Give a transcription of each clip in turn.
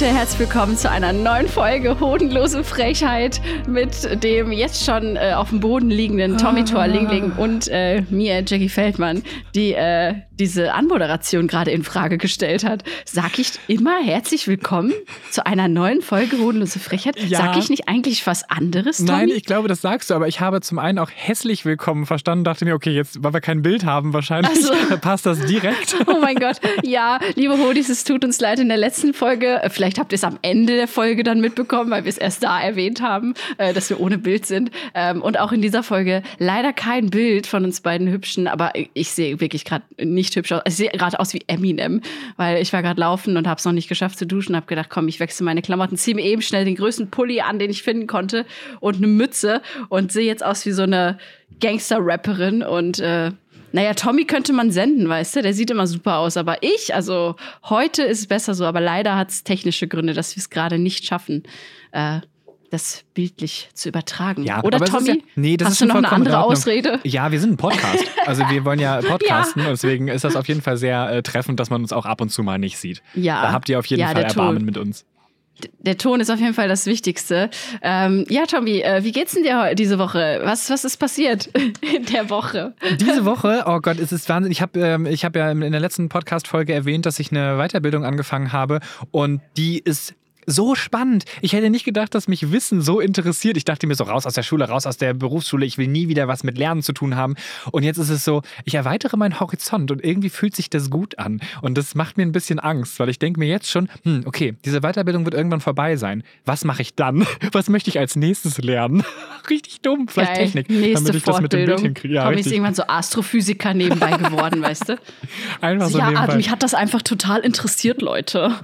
Leute, herzlich willkommen zu einer neuen Folge Hodenlose Frechheit mit dem jetzt schon äh, auf dem Boden liegenden Tommy Thor Lingling und äh, mir, Jackie Feldmann, die äh, diese Anmoderation gerade in Frage gestellt hat. Sag ich immer herzlich willkommen zu einer neuen Folge Hodenlose Frechheit? Ja. Sag ich nicht eigentlich was anderes, Tommy? Nein, ich glaube, das sagst du, aber ich habe zum einen auch hässlich willkommen verstanden, dachte mir, okay, jetzt, weil wir kein Bild haben, wahrscheinlich Ach so. passt das direkt. Oh mein Gott. Ja, liebe Hodis, es tut uns leid in der letzten Folge. äh, Vielleicht habt ihr es am Ende der Folge dann mitbekommen, weil wir es erst da erwähnt haben, äh, dass wir ohne Bild sind. Ähm, Und auch in dieser Folge leider kein Bild von uns beiden Hübschen, aber ich sehe wirklich gerade nicht hübsch aus. Ich sehe gerade aus wie Eminem, weil ich war gerade laufen und habe es noch nicht geschafft zu duschen. Habe gedacht, komm, ich wechsle meine Klamotten, ziehe mir eben schnell den größten Pulli an, den ich finden konnte und eine Mütze und sehe jetzt aus wie so eine Gangster-Rapperin und äh, naja, Tommy könnte man senden, weißt du? Der sieht immer super aus. Aber ich, also heute ist es besser so, aber leider hat es technische Gründe, dass wir es gerade nicht schaffen, äh, das bildlich zu übertragen. Oder es ist Tommy? ja, nee, das hast ist du schon noch eine andere. Ausrede? Ja, wir sind ein Podcast. Also wir wollen ja podcasten, deswegen ist das auf jeden Fall sehr äh, treffend, dass man uns auch ab und zu mal nicht sieht. Ja. Da habt ihr auf jeden Ja, Fall. Erbarmen mit uns. Der Ton ist auf jeden Fall das Wichtigste. Ähm, ja, Tommy, äh, wie geht's denn dir diese Woche? Was, was ist passiert in der Woche? Diese Woche, oh Gott, es ist Wahnsinn. Ich habe ähm, ich hab ja in der letzten Podcast-Folge erwähnt, dass ich eine Weiterbildung angefangen habe und die ist so spannend. Ich hätte nicht gedacht, dass mich Wissen so interessiert. Ich dachte mir so, raus aus der Schule, raus aus der Berufsschule, ich will nie wieder was mit Lernen zu tun haben. Und jetzt ist es so, ich erweitere meinen Horizont und irgendwie fühlt sich das gut an. Und das macht mir ein bisschen Angst, weil ich denke mir jetzt schon, hm, okay, diese Weiterbildung wird irgendwann vorbei sein. Was mache ich dann? Was möchte ich als nächstes lernen? Richtig dumm, vielleicht Geil. Technik, Nächste damit ich das mit dem Bild Fortbildung. hinkriege. Ja, Tommy ist irgendwann so Astrophysiker nebenbei geworden, weißt du? Einfach so ja, nebenbei. mich hat das einfach total interessiert, Leute.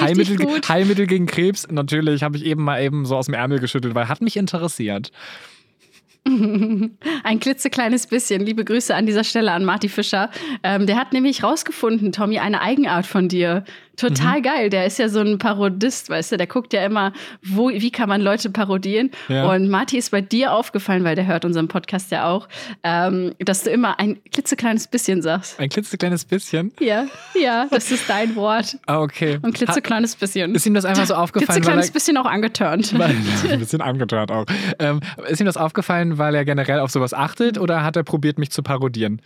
Heilmittel, gut. Heilmittel gegen Krebs, natürlich, habe ich eben mal eben so aus dem Ärmel geschüttelt, weil hat mich interessiert. Ein klitzekleines bisschen. Liebe Grüße an dieser Stelle an Marty Fischer. Ähm, der hat nämlich rausgefunden, Tommy, eine Eigenart von dir. Total Mhm. geil. Der ist ja so ein Parodist, weißt du? Der guckt ja immer, wo, wie kann man Leute parodieren. Ja. Und Marty ist bei dir aufgefallen, weil der hört unseren Podcast ja auch, ähm, dass du immer ein klitzekleines bisschen sagst. Ein klitzekleines bisschen. Ja, ja, das ist dein Wort. Ah, okay. Ein klitzekleines bisschen. Ist ihm das einfach so aufgefallen, weil klitzekleines er, bisschen auch angeturnt. weil, ein bisschen angetan auch. Ähm, ist ihm das aufgefallen, weil er generell auf sowas achtet oder hat er probiert, mich zu parodieren?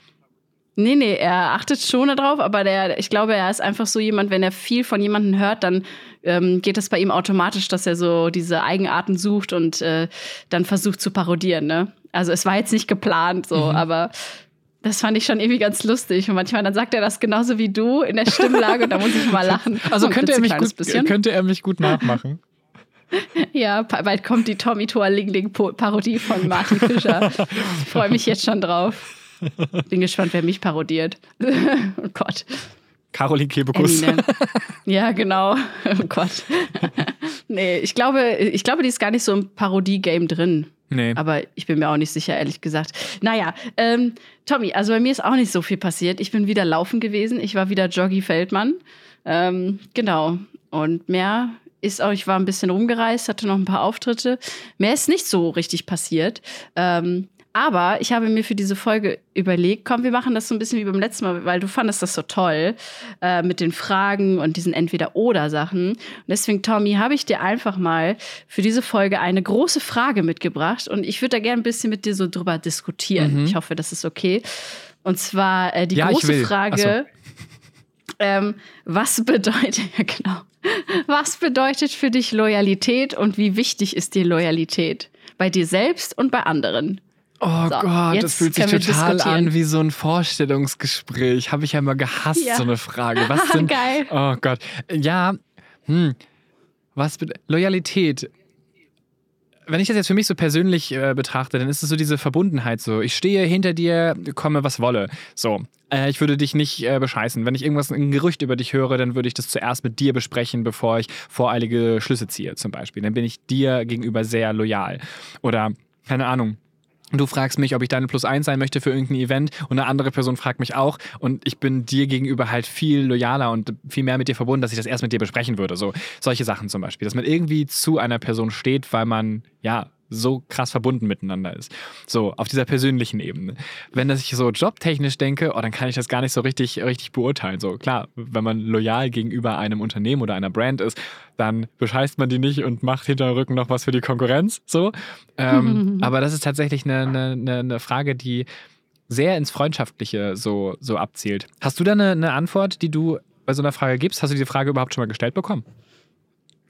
Nee, nee, er achtet schon darauf, aber der, ich glaube, er ist einfach so jemand, wenn er viel von jemandem hört, dann ähm, geht das bei ihm automatisch, dass er so diese Eigenarten sucht und äh, dann versucht zu parodieren. Ne? Also es war jetzt nicht geplant so, Mhm. aber das fand ich schon irgendwie ganz lustig. Und manchmal dann sagt er das genauso wie du in der Stimmlage und da muss ich mal lachen. Also könnte er, mich gut, bisschen. könnte er mich gut nachmachen. Ja, bald kommt die Tommy Toa Ling Ling Parodie von Martin Fischer. Ich freue mich jetzt schon drauf. Bin gespannt, wer mich parodiert. oh Gott. Caroline Kebekus. Eminem. Ja, genau. Oh Gott. nee, ich glaube, ich glaube, die ist gar nicht so im Parodie-Game drin. Nee. Aber ich bin mir auch nicht sicher, ehrlich gesagt. Naja, ähm, Tommy, also bei mir ist auch nicht so viel passiert. Ich bin wieder laufen gewesen. Ich war wieder Joggy Feldmann. Ähm, genau. Und mehr ist auch, ich war ein bisschen rumgereist, hatte noch ein paar Auftritte. Mehr ist nicht so richtig passiert. Ähm, aber ich habe mir für diese Folge überlegt, komm, wir machen das so ein bisschen wie beim letzten Mal, weil du fandest das so toll äh, mit den Fragen und diesen Entweder-Oder-Sachen. Und deswegen, Tommy, habe ich dir einfach mal für diese Folge eine große Frage mitgebracht und ich würde da gerne ein bisschen mit dir so drüber diskutieren. Ich hoffe, das ist okay. Und zwar äh, die Mhm. Ja, große. Frage, ähm, was bedeutet, ja genau, was bedeutet für dich Loyalität und wie wichtig ist dir Loyalität? Bei dir selbst und bei anderen? Oh So, Gott, das fühlt sich total an wie so ein Vorstellungsgespräch. Habe ich ja immer gehasst, Ja. so eine Frage. Was sind, Geil. Oh Gott. Ja, hm. Was bed- Loyalität. wenn ich das jetzt für mich so persönlich äh, betrachte, dann ist es so diese Verbundenheit so. Ich stehe hinter dir, komme was wolle. So. Äh, ich würde dich nicht äh, bescheißen. Wenn ich irgendwas, ein Gerücht über dich höre, dann würde ich das zuerst mit dir besprechen, bevor ich voreilige Schlüsse ziehe, zum Beispiel. Dann bin ich dir gegenüber sehr loyal. Oder, keine Ahnung, Du fragst mich, ob ich deine Plus eins sein möchte für irgendein Event und eine andere Person fragt mich auch und ich bin dir gegenüber halt viel loyaler und viel mehr mit dir verbunden, dass ich das erst mit dir besprechen würde. So solche Sachen zum Beispiel, dass man irgendwie zu einer Person steht, weil man ja so krass verbunden miteinander ist. So, auf dieser persönlichen Ebene. Wenn ich so jobtechnisch denke, oh, dann kann ich das gar nicht so richtig, richtig beurteilen. So, klar, wenn man loyal gegenüber einem Unternehmen oder einer Brand ist, dann bescheißt man die nicht und macht hinter dem Rücken noch was für die Konkurrenz. So. Ähm, aber das ist tatsächlich eine, eine, eine Frage, die sehr ins Freundschaftliche so, so abzielt. Hast du da eine, eine Antwort, die du bei so einer Frage gibst? Hast du diese Frage überhaupt schon mal gestellt bekommen?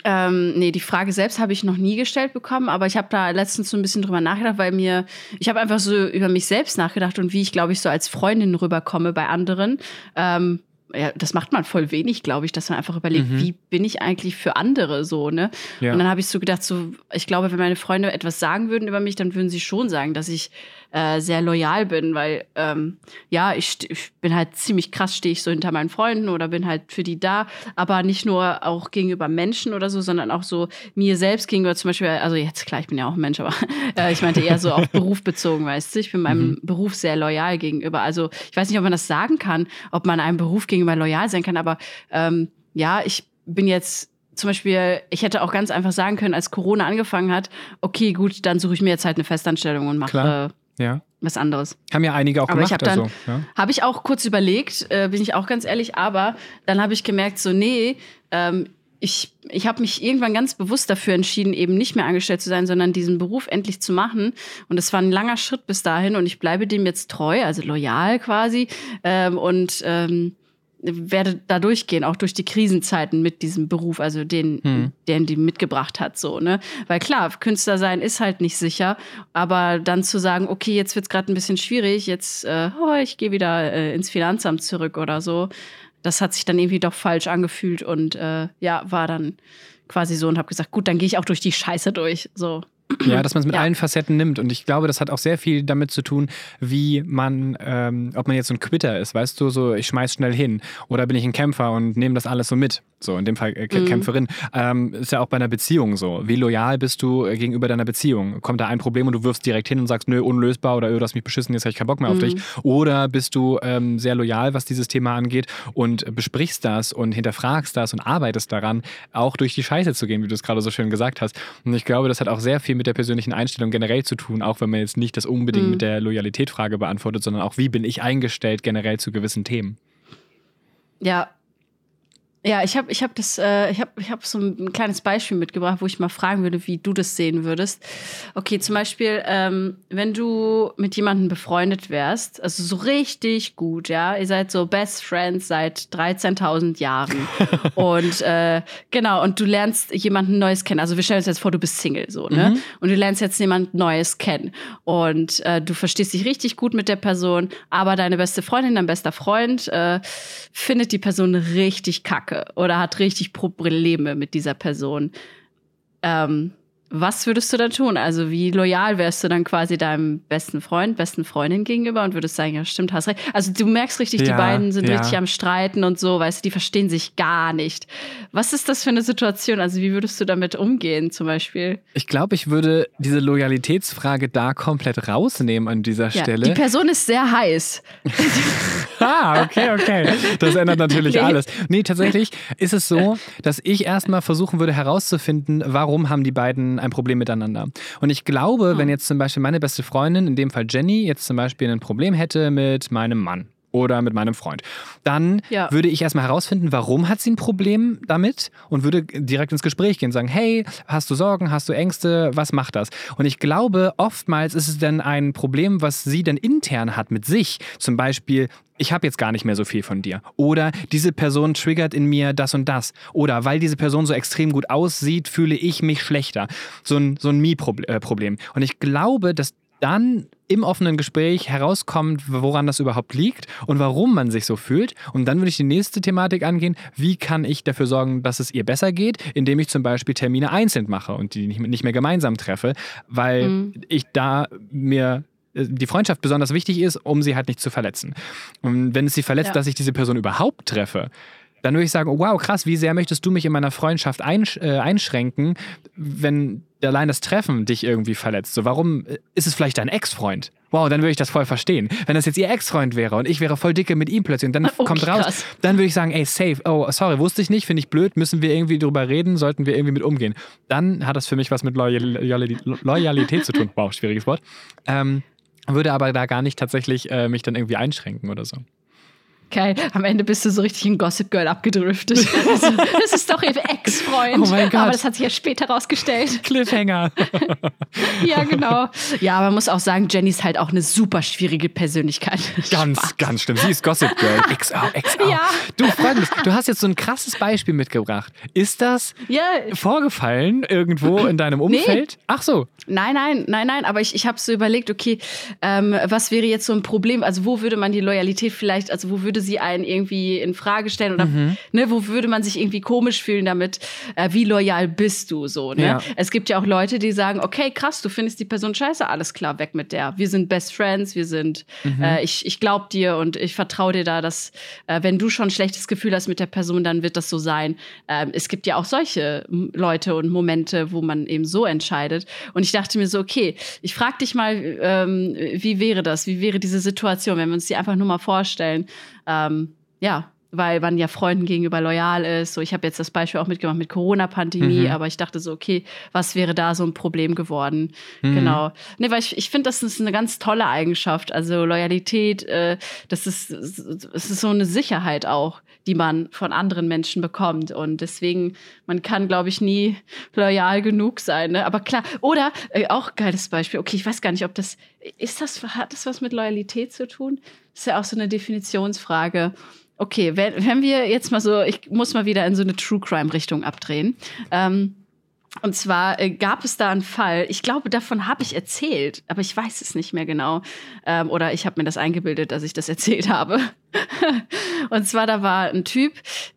Ähm, nee, die Frage selbst habe ich noch nie gestellt bekommen, aber ich habe da letztens so ein bisschen drüber nachgedacht, weil mir, ich habe einfach so über mich selbst nachgedacht und wie ich, glaube ich, so als Freundin rüberkomme bei anderen. Ähm, ja, das macht man voll wenig, glaube ich, dass man einfach überlegt, Mhm. wie bin ich eigentlich für andere so, ne? Ja. Und dann habe ich so gedacht, so, ich glaube, wenn meine Freunde etwas sagen würden über mich, dann würden sie schon sagen, dass ich äh, sehr loyal bin, weil ähm, ja, ich, ich bin halt ziemlich krass, stehe ich so hinter meinen Freunden oder bin halt für die da, aber nicht nur auch gegenüber Menschen oder so, sondern auch so mir selbst gegenüber zum Beispiel, also jetzt klar, ich bin ja auch ein Mensch, aber äh, ich meinte eher so auf Beruf bezogen, weißt du, ich bin meinem Beruf sehr loyal gegenüber. Also ich weiß nicht, ob man das sagen kann, ob man einem Beruf gegenüber loyal sein kann, aber ähm, ja, ich bin jetzt zum Beispiel, ich hätte auch ganz einfach sagen können, als Corona angefangen hat, okay, gut, dann suche ich mir jetzt halt eine Festanstellung und mache äh, Ja. was anderes. Haben ja einige auch Aber ich gemacht. habe also, ja. habe ich auch kurz überlegt, äh, bin ich auch ganz ehrlich, aber dann habe ich gemerkt, so nee, ähm, ich, ich habe mich irgendwann ganz bewusst dafür entschieden, eben nicht mehr angestellt zu sein, sondern diesen Beruf endlich zu machen. Und es war ein langer Schritt bis dahin und ich bleibe dem jetzt treu, also loyal quasi. Ähm, und ähm, werde da durchgehen, auch durch die Krisenzeiten mit diesem Beruf, also den, Hm. den die mitgebracht hat, so, ne? Weil klar, Künstler sein ist halt nicht sicher, aber dann zu sagen, okay, jetzt wird's gerade ein bisschen schwierig, jetzt, äh, oh, ich gehe wieder äh, ins Finanzamt zurück oder so, das hat sich dann irgendwie doch falsch angefühlt und äh, ja, war dann quasi so und habe gesagt, gut, dann gehe ich auch durch die Scheiße durch, so. Ja, dass man es mit Ja. allen Facetten nimmt. Und ich glaube, das hat auch sehr viel damit zu tun, wie man, ähm, ob man jetzt so ein Quitter ist, weißt du, so ich schmeiß schnell hin. Oder bin ich ein Kämpfer und nehme das alles so mit. So, in dem Fall äh, Mhm. Kämpferin. Ähm, ist ja auch bei einer Beziehung so. Wie loyal bist du äh, gegenüber deiner Beziehung? Kommt da ein Problem und du wirfst direkt hin und sagst, nö, unlösbar oder öh, du hast mich beschissen, jetzt habe ich keinen Bock mehr auf Mhm. dich. Oder bist du ähm, sehr loyal, was dieses Thema angeht und besprichst das und hinterfragst das und arbeitest daran, auch durch die Scheiße zu gehen, wie du es gerade so schön gesagt hast. Und ich glaube, das hat auch sehr viel mit der persönlichen Einstellung generell zu tun, auch wenn man jetzt nicht das unbedingt Mhm. mit der Loyalitätfrage beantwortet, sondern auch, wie bin ich eingestellt generell zu gewissen Themen. Ja. Ja, ich habe ich hab das, äh, ich habe ich hab so ein kleines Beispiel mitgebracht, wo ich mal fragen würde, wie du das sehen würdest. Okay, zum Beispiel, ähm, wenn du mit jemandem befreundet wärst, also so richtig gut, ja, ihr seid so Best Friends seit 13.000 Jahren und äh, genau, und du lernst jemanden Neues kennen. Also wir stellen uns jetzt vor, du bist Single, so, ne? Und du lernst jetzt jemand Neues kennen und äh, du verstehst dich richtig gut mit der Person, aber deine beste Freundin, dein bester Freund äh, findet die Person richtig kacke oder hat richtig Probleme mit dieser Person. Ähm, was würdest du dann tun? Also wie loyal wärst du dann quasi deinem besten Freund, besten Freundin gegenüber und würdest sagen, ja stimmt, hast recht. Also du merkst richtig, die Ja, beiden sind ja. richtig am Streiten und so, weißt du, die verstehen sich gar nicht. Was ist das für eine Situation? Also wie würdest du damit umgehen zum Beispiel? Ich glaube, ich würde diese Loyalitätsfrage da komplett rausnehmen an dieser Ja, Stelle. die Person ist sehr heiß. Ah, okay, okay. Das ändert natürlich Nee. alles. Nee, tatsächlich ist es so, dass ich erstmal versuchen würde herauszufinden, warum haben die beiden ein Problem miteinander. Und ich glaube, Hm. wenn jetzt zum Beispiel meine beste Freundin, in dem Fall Jenny, jetzt zum Beispiel ein Problem hätte mit meinem Mann oder mit meinem Freund, dann Ja. würde ich erstmal herausfinden, warum hat sie ein Problem damit und würde direkt ins Gespräch gehen und sagen, hey, hast du Sorgen, hast du Ängste, was macht das? Und ich glaube, oftmals ist es dann ein Problem, was sie dann intern hat mit sich. Zum Beispiel, ich habe jetzt gar nicht mehr so viel von dir. Oder diese Person triggert in mir das und das. Oder weil diese Person so extrem gut aussieht, fühle ich mich schlechter. So ein, so ein Me-Problem. Und ich glaube, dass dann im offenen Gespräch herauskommt, woran das überhaupt liegt und warum man sich so fühlt. Und dann würde ich die nächste Thematik angehen. Wie kann ich dafür sorgen, dass es ihr besser geht, indem ich zum Beispiel Termine einzeln mache und die nicht mehr gemeinsam treffe, weil Mhm. ich da mir äh, die Freundschaft besonders wichtig ist, um sie halt nicht zu verletzen. Und wenn es sie verletzt, Ja. dass ich diese Person überhaupt treffe, dann würde ich sagen, oh, wow, krass, wie sehr möchtest du mich in meiner Freundschaft einsch äh, einschränken, wenn allein das Treffen dich irgendwie verletzt? So, warum äh, ist es vielleicht dein Ex-Freund? Wow, dann würde ich das voll verstehen. Wenn das jetzt ihr Ex-Freund wäre und ich wäre voll dicke mit ihm plötzlich und dann Oh, kommt raus, krass. dann würde ich sagen, ey, safe, oh, sorry, wusste ich nicht, finde ich blöd, müssen wir irgendwie drüber reden, sollten wir irgendwie mit umgehen. Dann hat das für mich was mit Loyal Loyal Loyalität zu tun. Wow, schwieriges Wort. Ähm, würde aber da gar nicht tatsächlich äh, mich dann irgendwie einschränken oder so. Geil, am Ende bist du so richtig ein Gossip Girl abgedriftet. Also, das ist doch ihr Ex-Freund. Oh mein Gott. Aber das hat sich ja später rausgestellt. Cliffhanger. Ja, genau. Ja, man muss auch sagen, Jenny ist halt auch eine super schwierige Persönlichkeit. Ganz, Spaß. ganz schlimm. Sie ist Gossip Girl. XO, XO. Ja. Du, folgendes, du hast jetzt so ein krasses Beispiel mitgebracht. Ist das Ja, vorgefallen irgendwo in deinem Umfeld? Ach so. Nein, nein, nein, nein, aber ich, ich habe so überlegt, okay, ähm, was wäre jetzt so ein Problem? Also wo würde man die Loyalität vielleicht, also wo würde sie einen irgendwie in Frage stellen oder Mhm. ne, wo würde man sich irgendwie komisch fühlen damit, äh, wie loyal bist du so, ne? Ja. Es gibt ja auch Leute, die sagen, okay, krass, du findest die Person scheiße, alles klar, weg mit der. Wir sind Best Friends, wir sind, Mhm. äh, ich, ich glaub dir und ich vertraue dir da, dass äh, wenn du schon ein schlechtes Gefühl hast mit der Person, dann wird das so sein. Ähm, es gibt ja auch solche Leute und Momente, wo man eben so entscheidet. Und ich dachte mir so, okay, ich frage dich mal, ähm, wie wäre das? Wie wäre diese Situation, wenn wir uns die einfach nur mal vorstellen? Ähm, ja, weil man ja Freunden gegenüber loyal ist. So, ich habe jetzt das Beispiel auch mitgemacht mit Corona-Pandemie, Mhm. aber ich dachte so, okay, was wäre da so ein Problem geworden? Mhm. Genau. Nee, weil ich, ich finde, das ist eine ganz tolle Eigenschaft. Also Loyalität, äh, das ist, es ist so eine Sicherheit auch, die man von anderen Menschen bekommt. Und deswegen, man kann, glaube ich, nie loyal genug sein. Ne? Aber klar, oder äh, auch geiles Beispiel, okay, ich weiß gar nicht, ob das, ist das, hat das was mit Loyalität zu tun? Ist ja auch so eine Definitionsfrage. Okay, wenn, wenn wir jetzt mal so, ich muss mal wieder in so eine True Crime-Richtung abdrehen. Ähm, und zwar äh, gab es da einen Fall, ich glaube, davon habe ich erzählt, aber ich weiß es nicht mehr genau. Ähm, oder ich habe mir das eingebildet, dass ich das erzählt habe. und zwar, da war ein Typ,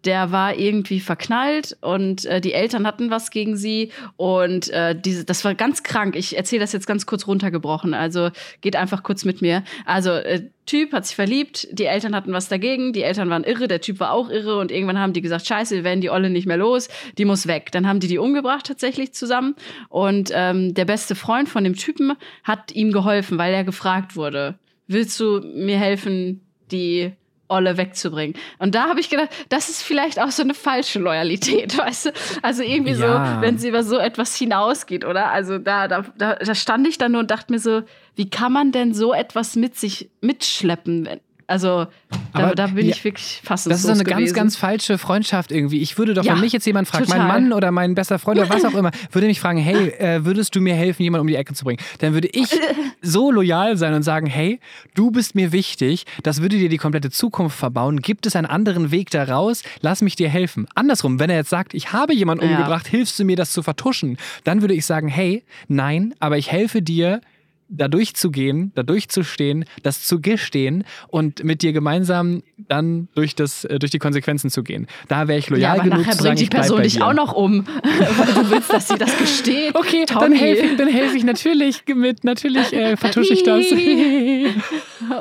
der war irgendwie verknallt und äh, die Eltern hatten was gegen sie. Und äh, diese, das war ganz krank. Ich erzähle das jetzt ganz kurz runtergebrochen. Also geht einfach kurz mit mir. Also, äh, Typ hat sich verliebt, die Eltern hatten was dagegen, die Eltern waren irre, der Typ war auch irre und irgendwann haben die gesagt, scheiße, wir werden die Olle nicht mehr los, die muss weg. Dann haben die die umgebracht tatsächlich zusammen und ähm, der beste Freund von dem Typen hat ihm geholfen, weil er gefragt wurde, willst du mir helfen, die Olle wegzubringen. Und da habe ich gedacht, das ist vielleicht auch so eine falsche Loyalität, weißt du? Also irgendwie Ja. so, wenn sie über so etwas hinausgeht, oder? Also da, da, da, da stand ich dann nur und dachte mir so, wie kann man denn so etwas mit sich mitschleppen? Also da, Aber da bin ja, ich wirklich fassungslos Das ist so eine ganz, gewesen. ganz falsche Freundschaft irgendwie. Ich würde doch, Ja, wenn mich jetzt jemand fragt, mein total. Mann oder mein bester Freund oder was auch immer, würde mich fragen, hey, äh, würdest du mir helfen, jemanden um die Ecke zu bringen? Dann würde ich so loyal sein und sagen, hey, du bist mir wichtig, das würde dir die komplette Zukunft verbauen. Gibt es einen anderen Weg da raus? Lass mich dir helfen. Andersrum, wenn er jetzt sagt, ich habe jemanden Ja. umgebracht, hilfst du mir, das zu vertuschen? Dann würde ich sagen, hey, nein, aber ich helfe dir, da durchzugehen, da durchzustehen, das zu gestehen und mit dir gemeinsam dann durch, das, äh, durch die Konsequenzen zu gehen. Da wäre ich ja, loyal aber genug nachher zu sagen, bringt die Person dich auch noch um, weil du willst, dass sie das gesteht. Okay, dann Tommy. helfe ich, dann ich natürlich mit, natürlich äh, vertusche ich das.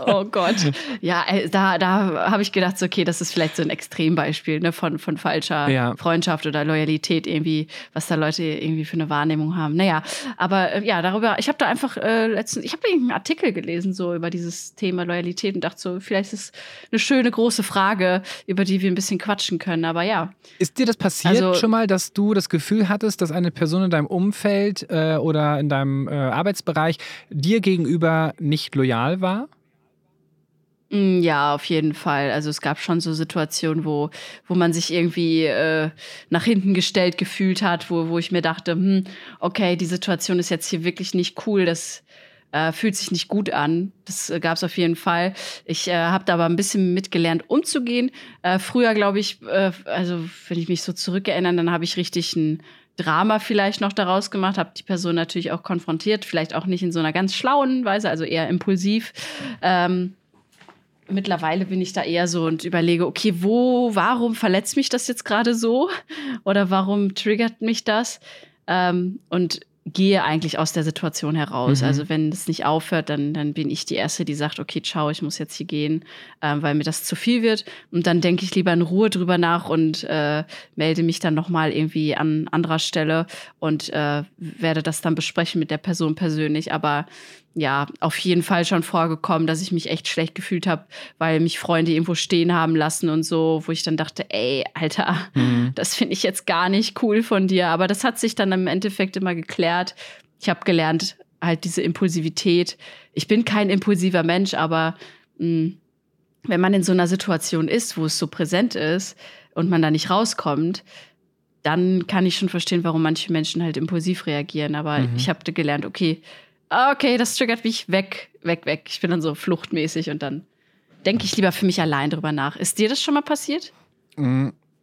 Oh Gott. Ja, äh, da, da habe ich gedacht, so, okay, das ist vielleicht so ein Extrembeispiel ne, von, von falscher Ja. Freundschaft oder Loyalität irgendwie, was da Leute irgendwie für eine Wahrnehmung haben. Naja, aber äh, ja, darüber, ich habe da einfach äh, letztens, ich habe irgendeinen Artikel gelesen, so über dieses Thema Loyalität und dachte so, vielleicht ist es eine schöne große Frage, über die wir ein bisschen quatschen können. Aber ja, Ist dir das passiert Also- schon mal, dass du das Gefühl hattest, dass eine Person in deinem Umfeld äh, oder in deinem äh, Arbeitsbereich dir gegenüber nicht loyal war? Mm, Ja, auf jeden Fall. Also es gab schon so Situationen, wo, wo man sich irgendwie äh, nach hinten gestellt gefühlt hat, wo, wo ich mir dachte, hm, okay, die Situation ist jetzt hier wirklich nicht cool, das äh, fühlt sich nicht gut an. Das äh, gab es auf jeden Fall. Ich äh, habe da aber ein bisschen mitgelernt, umzugehen. Äh, früher, glaube ich, äh, also wenn ich mich so zurückerinnere, dann habe ich richtig ein Drama vielleicht noch daraus gemacht, habe die Person natürlich auch konfrontiert, vielleicht auch nicht in so einer ganz schlauen Weise, also eher impulsiv. Ähm, mittlerweile bin ich da eher so und überlege, okay, wo, warum verletzt mich das jetzt gerade so? Oder warum triggert mich das? Ähm, und gehe eigentlich aus der Situation heraus. Mhm. Also wenn es nicht aufhört, dann, dann bin ich die Erste, die sagt, okay, ciao, ich muss jetzt hier gehen, ähm, weil mir das zu viel wird. Und dann denke ich lieber in Ruhe drüber nach und äh, melde mich dann nochmal irgendwie an anderer Stelle und äh, werde das dann besprechen mit der Person persönlich. Aber ja, auf jeden Fall schon vorgekommen, dass ich mich echt schlecht gefühlt habe, weil mich Freunde irgendwo stehen haben lassen und so, wo ich dann dachte, ey, Alter, Mhm. das finde ich jetzt gar nicht cool von dir. Aber das hat sich dann im Endeffekt immer geklärt. Ich habe gelernt, halt diese Impulsivität. Ich bin kein impulsiver Mensch, aber mh, wenn man in so einer Situation ist, wo es so präsent ist und man da nicht rauskommt, dann kann ich schon verstehen, warum manche Menschen halt impulsiv reagieren. Aber Mhm. ich habe gelernt, okay, okay, das triggert mich weg, weg, weg. Ich bin dann so fluchtmäßig und dann denke ich lieber für mich allein drüber nach. Ist dir das schon mal passiert?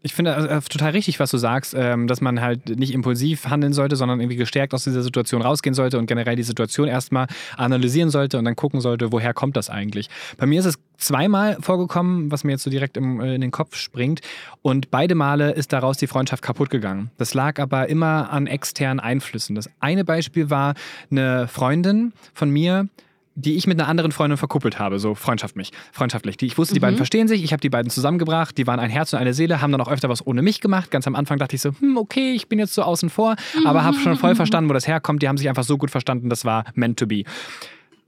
Ich finde also, äh, total richtig, was du sagst, ähm, dass man halt nicht impulsiv handeln sollte, sondern irgendwie gestärkt aus dieser Situation rausgehen sollte und generell die Situation erstmal analysieren sollte und dann gucken sollte, woher kommt das eigentlich. Bei mir ist es zweimal vorgekommen, was mir jetzt so direkt im, äh, in den Kopf springt. Und beide Male ist daraus die Freundschaft kaputt gegangen. Das lag aber immer an externen Einflüssen. Das eine Beispiel war eine Freundin von mir, die ich mit einer anderen Freundin verkuppelt habe, so freundschaftlich. freundschaftlich. Die, ich wusste, die beiden verstehen sich, ich habe die beiden zusammengebracht, die waren ein Herz und eine Seele, haben dann auch öfter was ohne mich gemacht. Ganz am Anfang dachte ich so, hm, okay, ich bin jetzt so außen vor, aber habe schon voll verstanden, wo das herkommt. Die haben sich einfach so gut verstanden, das war meant to be.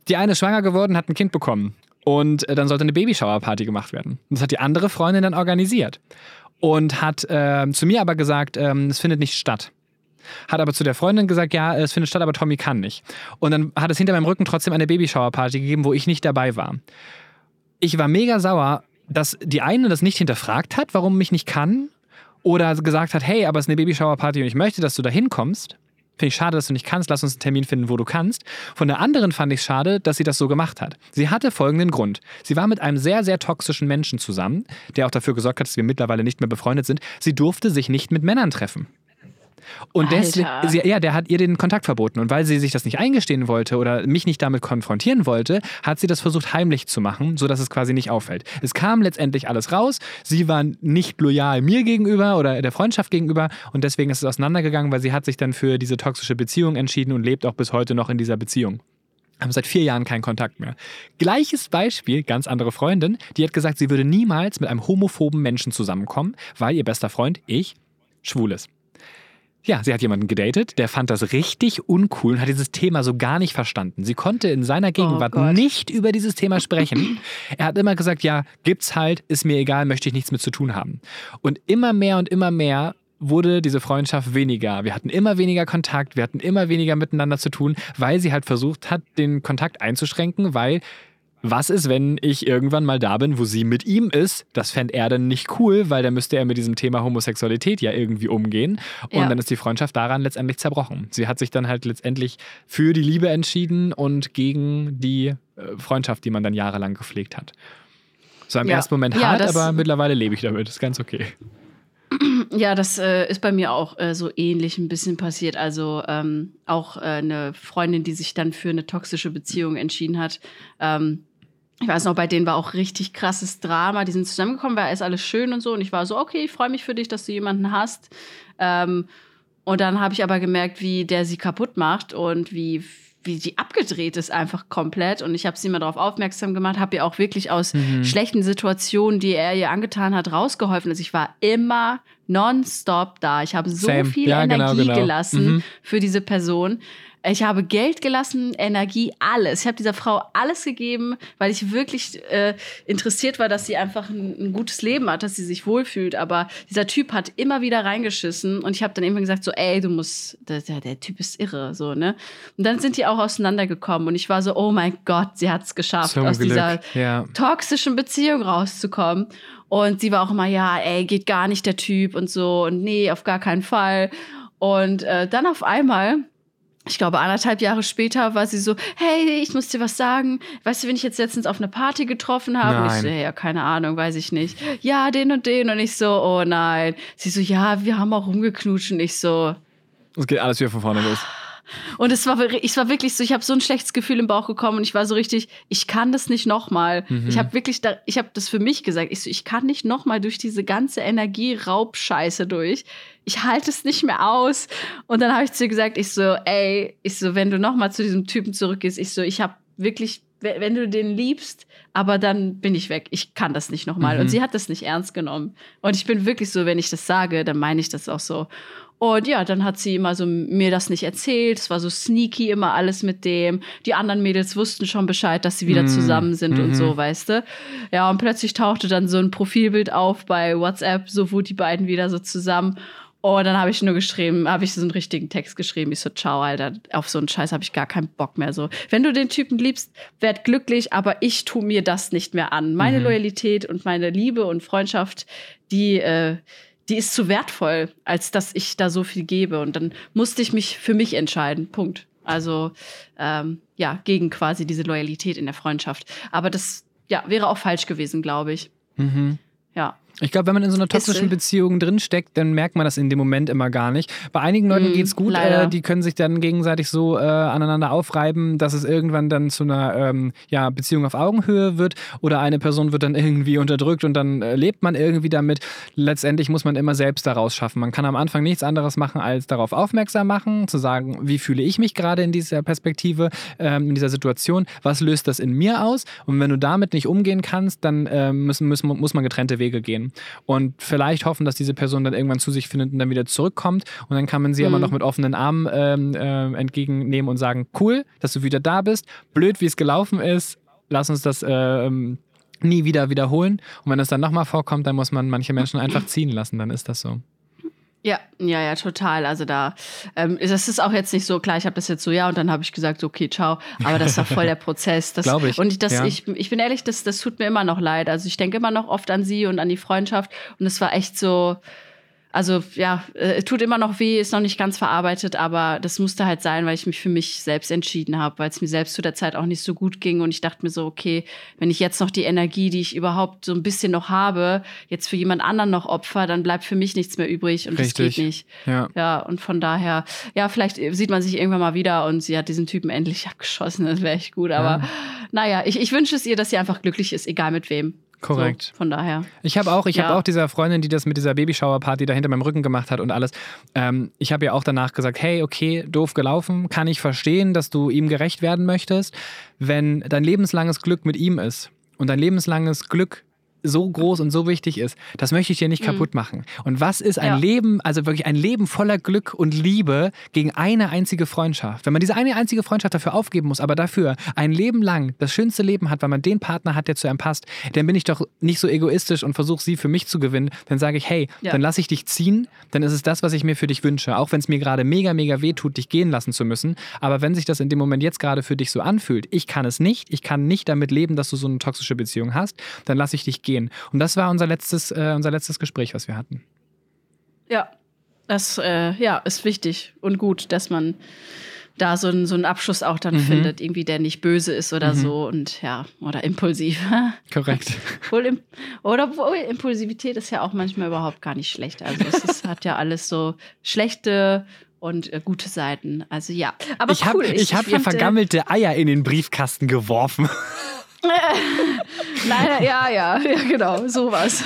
Die eine ist schwanger geworden, hat ein Kind bekommen. Und äh, dann sollte eine Babyshower-Party gemacht werden. Und das hat die andere Freundin dann organisiert. Und hat ähm, zu mir aber gesagt, ähm, es findet nicht statt. Hat aber zu der Freundin gesagt, ja, es findet statt, aber Tommy kann nicht. Und dann hat es hinter meinem Rücken trotzdem eine Babyshower-Party gegeben, wo ich nicht dabei war. Ich war mega sauer, dass die eine das nicht hinterfragt hat, warum mich nicht kann. Oder gesagt hat, hey, aber es ist eine Babyshower-Party und ich möchte, dass du da hinkommst. Finde ich schade, dass du nicht kannst. Lass uns einen Termin finden, wo du kannst. Von der anderen fand ich es schade, dass sie das so gemacht hat. Sie hatte folgenden Grund. Sie war mit einem sehr, sehr toxischen Menschen zusammen, der auch dafür gesorgt hat, dass wir mittlerweile nicht mehr befreundet sind. Sie durfte sich nicht mit Männern treffen. Und deswegen, ja, der hat ihr den Kontakt verboten. Und weil sie sich das nicht eingestehen wollte oder mich nicht damit konfrontieren wollte, hat sie das versucht heimlich zu machen, sodass es quasi nicht auffällt. Es kam letztendlich alles raus. Sie war nicht loyal mir gegenüber oder der Freundschaft gegenüber und deswegen ist es auseinandergegangen, weil sie hat sich dann für diese toxische Beziehung entschieden und lebt auch bis heute noch in dieser Beziehung. Haben seit vier Jahren keinen Kontakt mehr. Gleiches Beispiel, ganz andere Freundin, die hat gesagt, sie würde niemals mit einem homophoben Menschen zusammenkommen, weil ihr bester Freund, ich, schwul ist. Ja, sie hat jemanden gedatet, der fand das richtig uncool und hat dieses Thema so gar nicht verstanden. Sie konnte in seiner Gegenwart Gott. nicht über dieses Thema sprechen. er hat immer gesagt, ja, gibt's halt, ist mir egal, möchte ich nichts mit zu tun haben. Und immer mehr und immer mehr wurde diese Freundschaft weniger. Wir hatten immer weniger Kontakt, wir hatten immer weniger miteinander zu tun, weil sie halt versucht hat, den Kontakt einzuschränken, weil was ist, wenn ich irgendwann mal da bin, wo sie mit ihm ist? Das fände er dann nicht cool, weil dann müsste er mit diesem Thema Homosexualität ja irgendwie umgehen. Und Ja. dann ist die Freundschaft daran letztendlich zerbrochen. Sie hat sich dann halt letztendlich für die Liebe entschieden und gegen die äh, Freundschaft, die man dann jahrelang gepflegt hat. So im Ja. ersten Moment hart, aber mittlerweile lebe ich damit. Ist ganz okay. Ja, das äh, ist bei mir auch äh, so ähnlich ein bisschen passiert. Also ähm, auch äh, eine Freundin, die sich dann für eine toxische Beziehung entschieden hat. Ähm, ich weiß noch, bei denen war auch richtig krasses Drama. Die sind zusammengekommen, war ist alles schön und so. Und ich war so, okay, ich freue mich für dich, dass du jemanden hast. Ähm, und dann habe ich aber gemerkt, wie der sie kaputt macht und wie, wie die abgedreht ist einfach komplett. Und ich habe sie mal darauf aufmerksam gemacht, habe ihr auch wirklich aus schlechten Situationen, die er ihr angetan hat, rausgeholfen. Also ich war immer nonstop da. Ich habe so Same. viel Ja, genau, Energie genau. gelassen Mhm. für diese Person. Ich habe Geld gelassen, Energie, alles. Ich habe dieser Frau alles gegeben, weil ich wirklich äh, interessiert war, dass sie einfach ein, ein gutes Leben hat, dass sie sich wohlfühlt. Aber dieser Typ hat immer wieder reingeschissen und ich habe dann irgendwann gesagt so, ey, du musst, der, der, Typ ist irre, so ne. Und dann sind die auch auseinandergekommen und ich war so, oh mein Gott, sie hat es geschafft, Zum aus Glück. dieser Ja. toxischen Beziehung rauszukommen. Und sie war auch immer, ja, ey, geht gar nicht der Typ und so und nee, auf gar keinen Fall. Und äh, dann auf einmal, ich glaube anderthalb Jahre später, war sie so, hey, ich muss dir was sagen. Weißt du, wen ich jetzt letztens auf eine Party getroffen habe? Und ich Nein. so, ja, keine Ahnung, weiß ich nicht. Ja, den und den. Und ich so, oh nein. Sie so, ja, wir haben auch rumgeknutscht. Und ich so, Es geht alles wieder von vorne los. Und es war, ich war wirklich so, ich habe so ein schlechtes Gefühl im Bauch bekommen und ich war so richtig, ich kann das nicht nochmal. Mhm. Ich habe wirklich, da, ich habe das für mich gesagt. Ich so, ich kann nicht nochmal durch diese ganze Energieraubscheiße durch. Ich halte es nicht mehr aus. Und dann habe ich zu ihr gesagt, ich so, ey, ich so, wenn du nochmal zu diesem Typen zurückgehst, ich so, ich habe wirklich, we- wenn du den liebst, aber dann bin ich weg. Ich kann das nicht nochmal. Mhm. Und sie hat das nicht ernst genommen. Und ich bin wirklich so, wenn ich das sage, dann meine ich das auch so. Und ja, dann hat sie immer so mir das nicht erzählt. Es war so sneaky immer alles mit dem. Die anderen Mädels wussten schon Bescheid, dass sie wieder Mm, zusammen sind und mhm. so, weißt du. Ja, und plötzlich tauchte dann so ein Profilbild auf bei WhatsApp, so wo die beiden wieder so zusammen. Und dann habe ich nur geschrieben, habe ich so einen richtigen Text geschrieben. Ich so, ciao, Alter, auf so einen Scheiß habe ich gar keinen Bock mehr. So, wenn du den Typen liebst, werd glücklich, aber ich tu mir das nicht mehr an. Meine Mhm. Loyalität und meine Liebe und Freundschaft, die, äh, die ist zu wertvoll, als dass ich da so viel gebe. Und dann musste ich mich für mich entscheiden. Punkt. Also ähm, ja, gegen quasi diese Loyalität in der Freundschaft. Aber das ja, wäre auch falsch gewesen, glaube ich. Mhm. Ja. Ich glaube, wenn man in so einer toxischen äh, Beziehung drinsteckt, dann merkt man das in dem Moment immer gar nicht. Bei einigen Leuten Mm, geht's gut, leider. äh, die können sich dann gegenseitig so äh, aneinander aufreiben, dass es irgendwann dann zu einer ähm, ja, Beziehung auf Augenhöhe wird oder eine Person wird dann irgendwie unterdrückt und dann äh, lebt man irgendwie damit. Letztendlich muss man immer selbst daraus schaffen. Man kann am Anfang nichts anderes machen, als darauf aufmerksam machen, zu sagen, wie fühle ich mich gerade in dieser Perspektive, ähm, in dieser Situation, was löst das in mir aus? Und wenn du damit nicht umgehen kannst, dann ähm, müssen, müssen, muss man getrennte Wege gehen. Und vielleicht hoffen, dass diese Person dann irgendwann zu sich findet und dann wieder zurückkommt. Und dann kann man sie aber noch mit offenen Armen ähm, ähm, entgegennehmen und sagen, cool, dass du wieder da bist, blöd, wie es gelaufen ist, lass uns das ähm, nie wieder wiederholen. Und wenn es dann nochmal vorkommt, dann muss man manche Menschen einfach ziehen lassen, dann ist das so. Ja, ja, ja, total. Also da, ähm, das ist auch jetzt nicht so klar. Ich habe das jetzt so ja und dann habe ich gesagt, so, okay, ciao. Aber das war voll der Prozess. Das, Glaub ich, Und das, ja. ich, ich bin ehrlich, das, das tut mir immer noch leid. Also ich denke immer noch oft an sie und an die Freundschaft. Und es war echt so. Also ja, äh, tut immer noch weh, ist noch nicht ganz verarbeitet, aber das musste halt sein, weil ich mich für mich selbst entschieden habe, weil es mir selbst zu der Zeit auch nicht so gut ging und ich dachte mir so, okay, wenn ich jetzt noch die Energie, die ich überhaupt so ein bisschen noch habe, jetzt für jemand anderen noch opfer, dann bleibt für mich nichts mehr übrig und das Richtig. geht nicht. Ja. Ja, und von daher, ja, vielleicht sieht man sich irgendwann mal wieder und sie hat diesen Typen endlich abgeschossen, das wäre echt gut. Aber naja, ich, ich wünsche es ihr, dass sie einfach glücklich ist, egal mit wem. Korrekt. So, von daher. Ich habe auch, ich Ja. habe auch dieser Freundin, die das mit dieser Babyshower-Party da hinter meinem Rücken gemacht hat und alles. Ähm, ich habe ja auch danach gesagt, hey, okay, doof gelaufen, kann ich verstehen, dass du ihm gerecht werden möchtest, wenn dein lebenslanges Glück mit ihm ist und dein lebenslanges Glück so groß und so wichtig ist, das möchte ich dir nicht kaputt machen. Und was ist ein Ja. Leben, also wirklich ein Leben voller Glück und Liebe gegen eine einzige Freundschaft? Wenn man diese eine einzige Freundschaft dafür aufgeben muss, aber dafür ein Leben lang das schönste Leben hat, weil man den Partner hat, der zu einem passt, dann bin ich doch nicht so egoistisch und versuche sie für mich zu gewinnen. Dann sage ich, hey, Ja. dann lasse ich dich ziehen, dann ist es das, was ich mir für dich wünsche. Auch wenn es mir gerade mega, mega weh tut, dich gehen lassen zu müssen. Aber wenn sich das in dem Moment jetzt gerade für dich so anfühlt, ich kann es nicht, ich kann nicht damit leben, dass du so eine toxische Beziehung hast, dann lasse ich dich gehen. Und das war unser letztes, äh, unser letztes Gespräch, was wir hatten. Ja, das äh, ja, ist wichtig und gut, dass man da so, einen- so einen Abschluss auch dann findet, irgendwie der nicht böse ist oder so und ja, oder impulsiv. Korrekt. Wohl im, oder wohl, Impulsivität ist ja auch manchmal überhaupt gar nicht schlecht. Also es ist, hat ja alles so schlechte und äh, gute Seiten. Also ja, aber ich habe cool. ich hab ihr fand, äh, vergammelte Eier in den Briefkasten geworfen. Nein, ja, ja, ja, genau, sowas.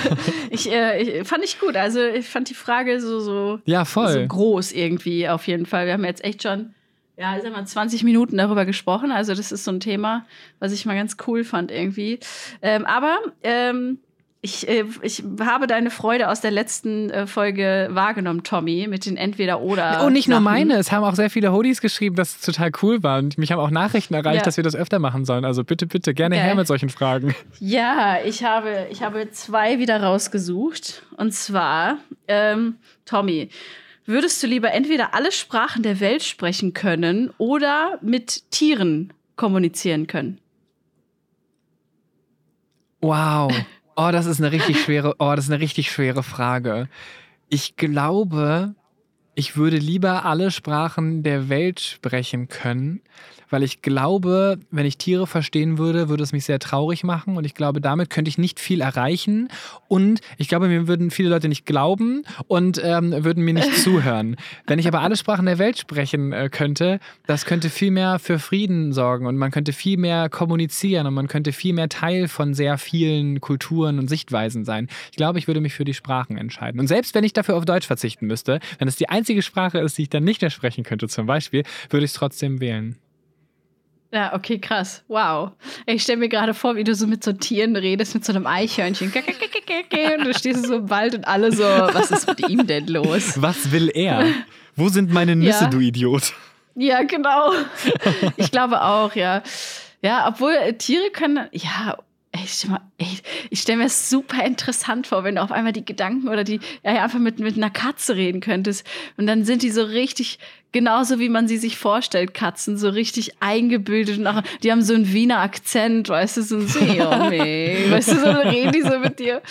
Ich, äh, ich fand ich gut. Also ich fand die Frage so so Ja, voll. so groß irgendwie auf jeden Fall. Wir haben jetzt echt schon, ja, ich sag mal, 20 Minuten darüber gesprochen. Also das ist so ein Thema, was ich mal ganz cool fand irgendwie. Ähm, aber ähm, ich, äh, ich habe deine Freude aus der letzten äh, Folge wahrgenommen, Tommy, mit den Entweder-Oder. Und Oh, nicht nur meine, es haben auch sehr viele Hodis geschrieben, dass es total cool war. Und mich haben auch Nachrichten erreicht, Ja. dass wir das öfter machen sollen. Also bitte, bitte, gerne Geil. her mit solchen Fragen. Ja, ich habe, ich habe zwei wieder rausgesucht. Und zwar, ähm, Tommy, würdest du lieber entweder alle Sprachen der Welt sprechen können oder mit Tieren kommunizieren können? Wow. Oh, das ist eine richtig schwere, oh, das ist eine richtig schwere Frage. Ich glaube, ich würde lieber alle Sprachen der Welt sprechen können, weil ich glaube, wenn ich Tiere verstehen würde, würde es mich sehr traurig machen und ich glaube, damit könnte ich nicht viel erreichen und ich glaube, mir würden viele Leute nicht glauben und ähm, würden mir nicht zuhören. Wenn ich aber alle Sprachen der Welt sprechen äh, könnte, das könnte viel mehr für Frieden sorgen und man könnte viel mehr kommunizieren und man könnte viel mehr Teil von sehr vielen Kulturen und Sichtweisen sein. Ich glaube, ich würde mich für die Sprachen entscheiden. Und selbst wenn ich dafür auf Deutsch verzichten müsste, wenn es die einzige Sprache ist, die ich dann nicht mehr sprechen könnte, zum Beispiel, würde ich es trotzdem wählen. Ja, okay, krass. Wow. Ich stelle mir gerade vor, wie du so mit so Tieren redest, mit so einem Eichhörnchen. Und du stehst so im Wald und alle so, was ist mit ihm denn los? Was will er? Wo sind meine Nüsse, Ja. du Idiot? Ja, genau. Ich glaube auch, ja. Ja, obwohl äh, Tiere können, ja, ich ey, ich stell mir es super interessant vor, wenn du auf einmal die Gedanken oder die, ja, einfach mit, mit einer Katze reden könntest. Und dann sind die so richtig, genauso wie man sie sich vorstellt, Katzen, so richtig eingebildet und auch, die haben so einen Wiener Akzent, weißt du, so ein Seome, weißt du, so reden die so mit dir.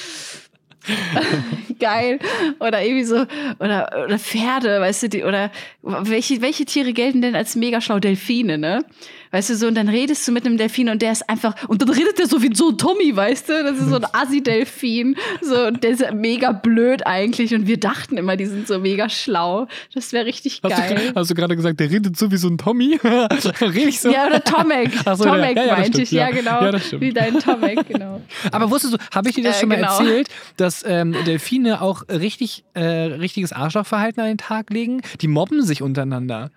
Geil. Oder irgendwie so, oder, oder Pferde, weißt du, die, oder welche, welche Tiere gelten denn als mega schlau? Delfine, ne? Weißt du, so, und dann redest du mit einem Delfin und der ist einfach, und dann redet der so wie so ein Tommy, weißt du? Das ist so ein Assi-Delfin. So, und der ist mega blöd eigentlich. Und wir dachten immer, die sind so mega schlau. Das wäre richtig Hast du, geil. hast du gerade gesagt, der redet so wie so ein Tommy? Rede ich so? Ja, oder Tomek. Ach so. Tomek Ja, ja, meinte stimmt, ich, ja, genau. Ja, das stimmt. Wie dein Tomek, genau. Aber wusstest du, habe ich dir das Äh, schon mal genau. erzählt, dass ähm, Delfine auch richtig, äh, richtiges Arschlochverhalten an den Tag legen? Die mobben sich untereinander.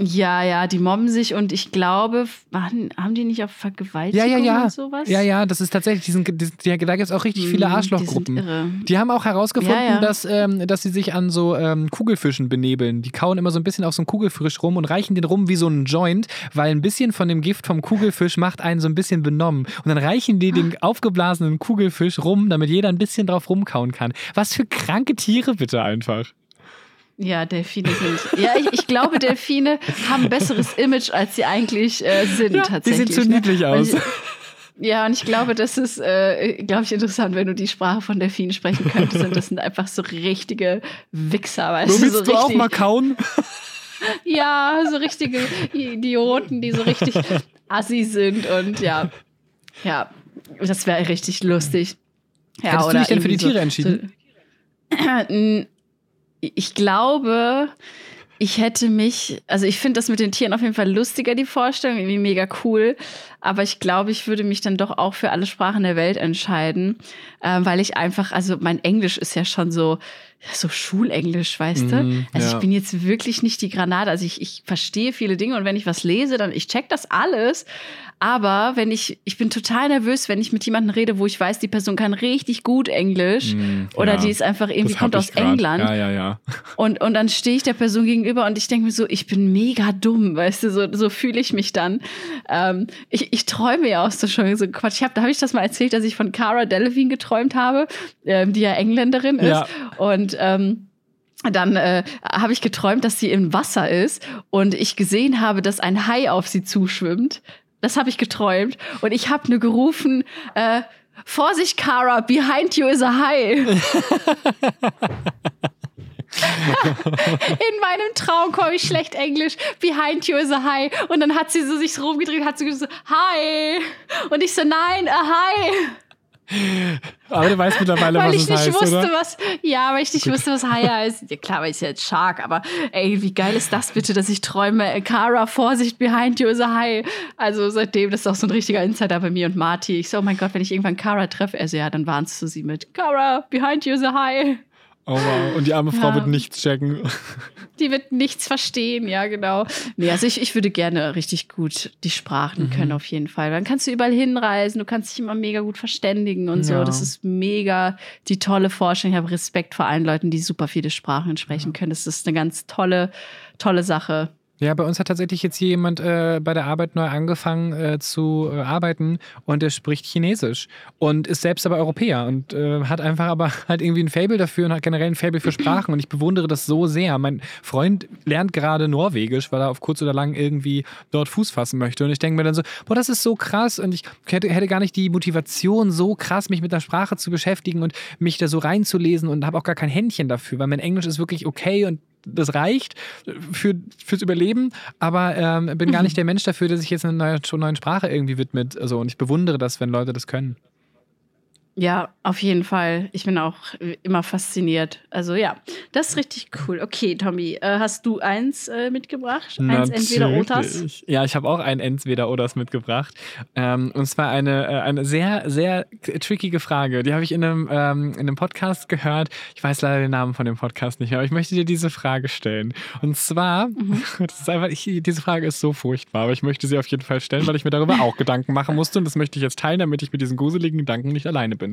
Ja, ja, die mobben sich und ich glaube, waren, haben die nicht auf Vergewaltigung Ja, ja, ja. und sowas? Ja, ja, das ist tatsächlich, die sind, die, die, da gibt es auch richtig viele die Arschlochgruppen. sind irre. Die haben auch herausgefunden, Ja, ja. Dass, ähm, dass sie sich an so ähm, Kugelfischen benebeln. Die kauen immer so ein bisschen auf so einen Kugelfisch rum und reichen den rum wie so einen Joint, weil ein bisschen von dem Gift vom Kugelfisch macht einen so ein bisschen benommen. Und dann reichen die den aufgeblasenen Kugelfisch rum, damit jeder ein bisschen drauf rumkauen kann. Was für kranke Tiere bitte einfach. Ja, Delfine sind. Ja, ich, ich glaube, Delfine haben ein besseres Image, als sie eigentlich äh, sind, Ja, die tatsächlich. sehen zu ne? niedlich Und aus. Ja, und ich glaube, das ist, äh, glaube ich, interessant, wenn du die Sprache von Delfinen sprechen könntest. Und das sind einfach so richtige Wichser, weißt du? willst So du auch richtig, mal kauen? Ja, so richtige Idioten, die so richtig assi sind. Und ja, ja, das wäre richtig lustig. Ja, Hättest du dich denn für die irgendwie so- Tiere entschieden? So, ich glaube, ich hätte mich, also ich finde das mit den Tieren auf jeden Fall lustiger, die Vorstellung, irgendwie mega cool. Aber ich glaube, ich würde mich dann doch auch für alle Sprachen der Welt entscheiden, äh, weil ich einfach, also mein Englisch ist ja schon so, so Schulenglisch, weißt du? Mhm, Also ja. ich bin jetzt wirklich nicht die Granate. Also ich, ich verstehe viele Dinge und wenn ich was lese, dann ich check das alles. Aber wenn ich, ich bin total nervös, wenn ich mit jemandem rede, wo ich weiß, die Person kann richtig gut Englisch oder ja. die ist einfach irgendwie, kommt aus grad. England. Ja, ja, ja. Und, und dann stehe ich der Person gegenüber und ich denke mir so, ich bin mega dumm, weißt du, so, so fühle ich mich dann. Ähm, ich, ich träume ja auch so schon so Quatsch. Ich hab, da habe ich das mal erzählt, dass ich von Cara Delevingne geträumt habe, ähm, die ja Engländerin ist. Ja. Und ähm, dann äh, habe ich geträumt, dass sie im Wasser ist und ich gesehen habe, dass ein Hai auf sie zuschwimmt. Das habe ich geträumt und ich habe nur gerufen, äh, Vorsicht, Cara, behind you is a high. In meinem Traum komme ich schlecht Englisch. Behind you is a high. Und dann hat sie so sich so rumgedreht, hat sie gesagt, hi. Und ich so, nein, a high. Aber du weißt mittlerweile, Weil was ich es nicht heißt, wusste, oder? was. Ja, weil ich nicht wusste, was High heißt. Ja, klar, weil ich jetzt Shark, aber ey, wie geil ist das bitte, dass ich träume, Kara, Vorsicht, behind you is a high. Also seitdem, das ist auch so ein richtiger Insider bei mir und Marty. Ich so, oh mein Gott, wenn ich irgendwann Kara treffe, er so, ja, dann warnst du sie mit Kara, behind you is a high. Oh wow. Und die arme Frau Ja. wird nichts checken. Die wird nichts verstehen, ja, genau. Nee, also ich, ich würde gerne richtig gut die Sprachen Mhm. können, auf jeden Fall. Dann kannst du überall hinreisen, du kannst dich immer mega gut verständigen und so. Ja. Das ist mega die tolle Forschung. Ich habe Respekt vor allen Leuten, die super viele Sprachen sprechen können. Das ist eine ganz tolle, tolle Sache. Ja, bei uns hat tatsächlich jetzt hier jemand äh, bei der Arbeit neu angefangen äh, zu äh, arbeiten und der spricht Chinesisch und ist selbst aber Europäer und äh, hat einfach aber halt irgendwie ein Fable dafür und hat generell ein Fable für Sprachen und ich bewundere das so sehr. Mein Freund lernt gerade Norwegisch, weil er auf kurz oder lang irgendwie dort Fuß fassen möchte und ich denke mir dann so, boah, das ist so krass und ich hätte, hätte gar nicht die Motivation, so krass mich mit der Sprache zu beschäftigen und mich da so reinzulesen und habe auch gar kein Händchen dafür, weil mein Englisch ist wirklich okay und das reicht für, fürs Überleben, aber ähm, bin gar nicht der Mensch dafür, der sich jetzt einer neuen, schon neuen Sprache irgendwie widmet. Also, und ich bewundere das, wenn Leute das können. Ja, auf jeden Fall. Ich bin auch immer fasziniert. Also ja, das ist richtig cool. Okay, Tommy, äh, hast du eins äh, mitgebracht? Eins entweder Otas? Natürlich. Ja, ich habe auch ein entweder Otas mitgebracht. Ähm, und zwar eine, äh, eine sehr, sehr trickige Frage. Die habe ich in einem, ähm, in einem Podcast gehört. Ich weiß leider den Namen von dem Podcast nicht mehr, aber ich möchte dir diese Frage stellen. Und zwar, das ist einfach, ich, diese Frage ist so furchtbar, aber ich möchte sie auf jeden Fall stellen, weil ich mir darüber auch Gedanken machen musste. Und das möchte ich jetzt teilen, damit ich mit diesen gruseligen Gedanken nicht alleine bin.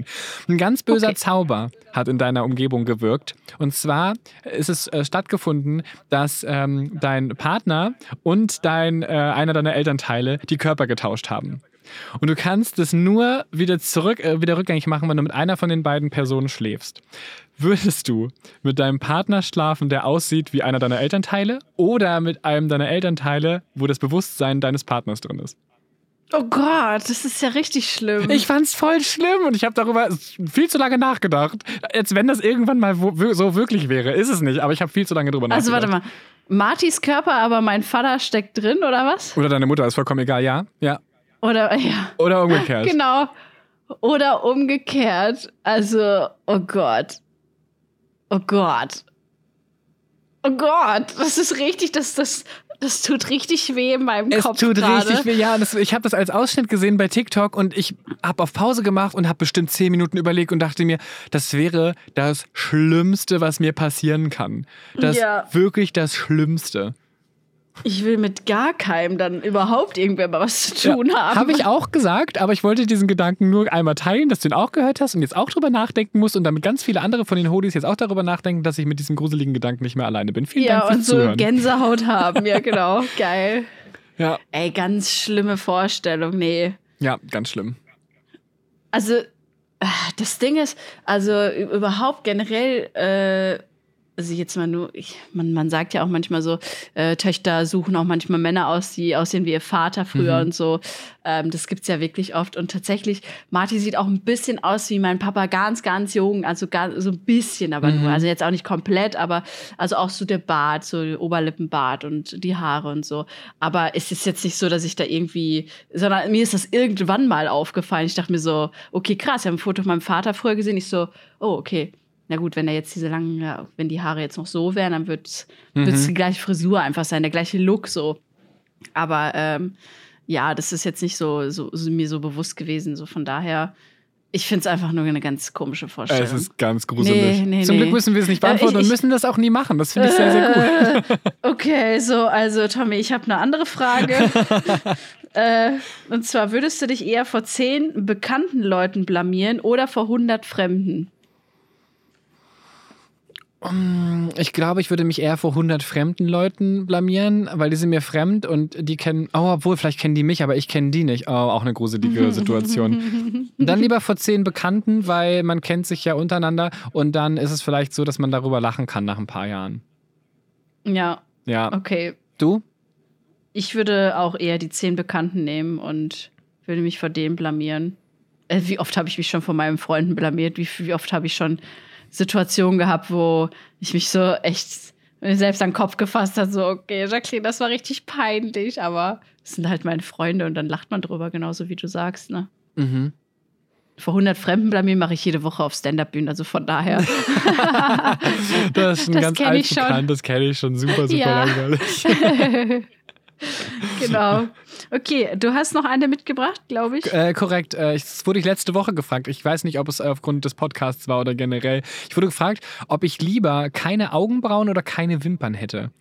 Ein ganz böser Okay. Zauber hat in deiner Umgebung gewirkt. Und zwar ist es äh, stattgefunden, dass ähm, dein Partner und dein, äh, einer deiner Elternteile die Körper getauscht haben. Und du kannst es nur wieder zurück, äh, wieder rückgängig machen, wenn du mit einer von den beiden Personen schläfst. Würdest du mit deinem Partner schlafen, der aussieht wie einer deiner Elternteile, oder mit einem deiner Elternteile, wo das Bewusstsein deines Partners drin ist? Oh Gott, das ist ja richtig schlimm. Ich fand's voll schlimm und ich habe darüber viel zu lange nachgedacht. Als wenn das irgendwann mal so wirklich wäre. Ist es nicht, aber ich habe viel zu lange drüber also nachgedacht. warte mal. Martis Körper, aber mein Vater steckt drin, oder was? Oder deine Mutter ist vollkommen egal, ja? Ja. Oder ja. Oder umgekehrt. Genau. Oder umgekehrt. Also, oh Gott. Oh Gott. Oh Gott. Das ist richtig, das, das, das tut richtig weh in meinem Es Kopf. tut gerade. richtig weh. Ja, das, ich habe das als Ausschnitt gesehen bei TikTok und ich habe auf Pause gemacht und habe bestimmt zehn Minuten überlegt und dachte mir, das wäre das Schlimmste, was mir passieren kann. Das Ja. wirklich das Schlimmste. Ich will mit gar keinem dann überhaupt irgendwer mal was zu tun haben. Habe ich auch gesagt, aber ich wollte diesen Gedanken nur einmal teilen, dass du ihn auch gehört hast und jetzt auch drüber nachdenken musst und damit ganz viele andere von den Hodis jetzt auch darüber nachdenken, dass ich mit diesem gruseligen Gedanken nicht mehr alleine bin. Vielen ja, Dank fürs und so Zuhören. Gänsehaut haben. Ja, genau. Geil. Ja, Ey, ganz schlimme Vorstellung. Nee. ja, ganz schlimm. Also, äh, das Ding ist, also überhaupt generell, äh, also jetzt mal nur, ich, man, man sagt ja auch manchmal so, äh, Töchter suchen auch manchmal Männer aus, die aussehen wie ihr Vater früher und so. Ähm, das gibt's ja wirklich oft. Und tatsächlich, Marty sieht auch ein bisschen aus wie mein Papa, ganz, ganz jung. Also ganz, so ein bisschen, aber nur. Also jetzt auch nicht komplett, aber also auch so der Bart, so der Oberlippenbart und die Haare und so. Aber es ist jetzt nicht so, dass ich da irgendwie, sondern mir ist das irgendwann mal aufgefallen. Ich dachte mir so, okay, krass, ich habe ein Foto von meinem Vater früher gesehen. Ich so, oh, okay. Na gut, wenn er jetzt diese langen, ja, wenn die Haare jetzt noch so wären, dann wird es die gleiche Frisur einfach sein, der gleiche Look so. Aber ähm, ja, das ist jetzt nicht so, so, so mir so bewusst gewesen. So von daher, ich finde es einfach nur eine ganz komische Vorstellung. Es ist ganz gruselig. Nee, nee, Zum nee. Glück müssen wir es nicht Äh, beantworten ich- und müssen das auch nie machen. Das finde ich sehr, sehr gut. Okay, so, also Tommy, ich habe eine andere Frage. äh, und zwar, würdest du dich eher vor zehn bekannten Leuten blamieren oder vor 100 Fremden? Ich glaube, ich würde mich eher vor 100 fremden Leuten blamieren, weil die sind mir fremd und die kennen, oh, obwohl, vielleicht kennen die mich, aber ich kenne die nicht. Oh, auch eine gruselige Situation. dann lieber vor 10 Bekannten, weil man kennt sich ja untereinander und dann ist es vielleicht so, dass man darüber lachen kann nach ein paar Jahren. Ja, Ja. okay. Du? Ich würde auch eher die zehn Bekannten nehmen und würde mich vor denen blamieren. Äh, wie oft habe ich mich schon vor meinen Freunden blamiert? Wie, wie oft habe ich schon Situationen gehabt, wo ich mich so echt selbst an den Kopf gefasst habe, so, okay, Jacqueline, das war richtig peinlich, aber es sind halt meine Freunde und dann lacht man drüber, genauso wie du sagst, ne? Mhm. Vor 100 Fremden blamieren mache ich jede Woche auf Stand-Up-Bühnen, also von daher. Das ist ein Das ganz schon. altbekannt, das kenne ich schon super, super Ja. langweilig. genau. Okay, du hast noch eine mitgebracht, glaube ich. Äh, korrekt. Äh, das wurde ich letzte Woche gefragt. Ich weiß nicht, ob es aufgrund des Podcasts war oder generell. Ich wurde gefragt, ob ich lieber keine Augenbrauen oder keine Wimpern hätte.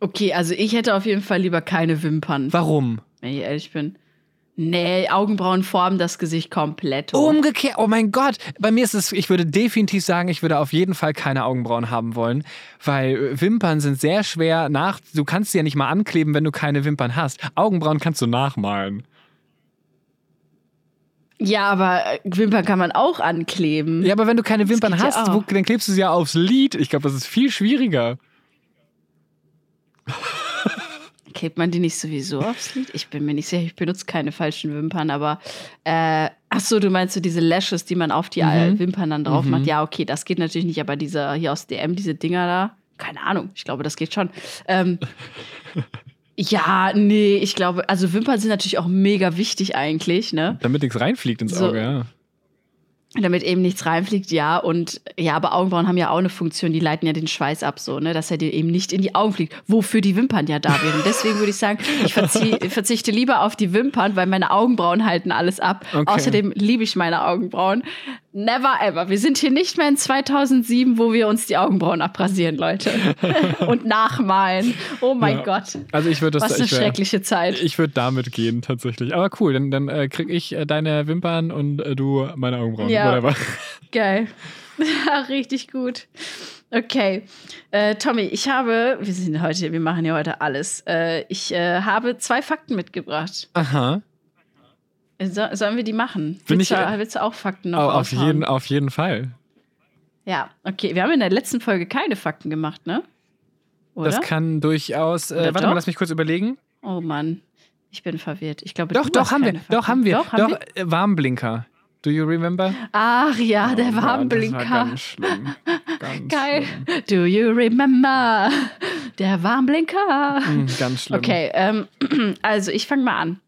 Okay, also ich hätte auf jeden Fall lieber keine Wimpern, Warum? wenn ich ehrlich bin. Nee, Augenbrauen formen das Gesicht komplett hoch. Umgekehrt, oh mein Gott. Bei mir ist es, ich würde definitiv sagen, ich würde auf jeden Fall keine Augenbrauen haben wollen, weil Wimpern sind sehr schwer nach. Du kannst sie ja nicht mal ankleben, wenn du keine Wimpern hast. Augenbrauen kannst du nachmalen. Ja, aber äh, Wimpern kann man auch ankleben. Ja, aber wenn du keine Wimpern geht ja hast, wo, dann klebst du sie ja aufs Lid. Ich glaube, das ist viel schwieriger. Klebt man die nicht sowieso aufs Lid? Ich bin mir nicht sicher, ich benutze keine falschen Wimpern, aber äh, Ach so, du meinst so diese Lashes, die man auf die Mhm. Wimpern dann drauf macht. Ja, okay, das geht natürlich nicht, aber dieser hier aus DM, diese Dinger da, keine Ahnung, ich glaube, das geht schon. Ähm, ja, nee, ich glaube, also Wimpern sind natürlich auch mega wichtig eigentlich, ne? Damit nichts reinfliegt ins So. Auge, ja. Damit eben nichts reinfliegt, ja. Und ja, aber Augenbrauen haben ja auch eine Funktion, die leiten ja den Schweiß ab, so, ne, dass er dir eben nicht in die Augen fliegt, wofür die Wimpern ja da wären. Deswegen würde ich sagen, ich verzichte lieber auf die Wimpern, weil meine Augenbrauen halten alles ab. Okay. Außerdem liebe ich meine Augenbrauen. Never ever. Wir sind hier nicht mehr in 2007, wo wir uns die Augenbrauen abrasieren, Leute. Und nachmalen. Oh mein Ja. Gott. Also ich würde das Was eine ich wär- schreckliche Zeit. Ich würde damit gehen, tatsächlich. Aber cool, dann, dann äh, krieg ich äh, deine Wimpern und äh, du meine Augenbrauen. Ja. Whatever. Geil. Richtig gut. Okay. Äh, Tommy, ich habe, wir sind heute, wir machen ja heute alles. Äh, ich äh, habe zwei Fakten mitgebracht. Aha. So, sollen wir die machen? Bin willst, ich, du, äh, willst du auch Fakten noch Au- auf, jeden, auf jeden Fall. Ja, okay. Wir haben in der letzten Folge keine Fakten gemacht, ne? Oder? Das kann durchaus. Äh, warte mal, doch? lass mich kurz überlegen. oh Mann, ich bin verwirrt. Ich glaube, Doch, doch, haben wir. Fakten. Doch, haben wir. Doch, haben Doch, wir? äh, Warmblinker. Do you remember? Ach ja, der Oh Gott, Warmblinker. Das war ganz schlimm. Ganz Geil. Schlimm. Do you remember? Der Warmblinker. Mm, ganz schlimm. Okay, ähm, also ich fange mal an.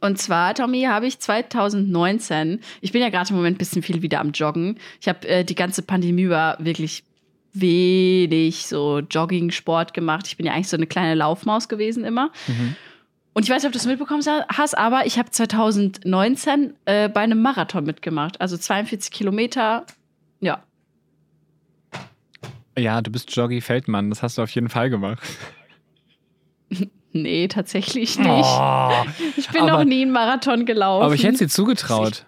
Und zwar, Tommy, habe ich 2019, ich bin ja gerade im Moment ein bisschen viel wieder am Joggen. Ich habe äh, die ganze Pandemie über wirklich wenig so Jogging-Sport gemacht. Ich bin ja eigentlich so eine kleine Laufmaus gewesen immer. Mhm. Und ich weiß nicht, ob du es mitbekommen hast, aber ich habe 2019 äh, bei einem Marathon mitgemacht. Also 42 Kilometer. Ja, Ja, du bist Joggy Feldmann. Das hast du auf jeden Fall gemacht. nee, tatsächlich nicht. Oh, ich bin aber- noch nie einen Marathon gelaufen. aber ich hätte es dir zugetraut.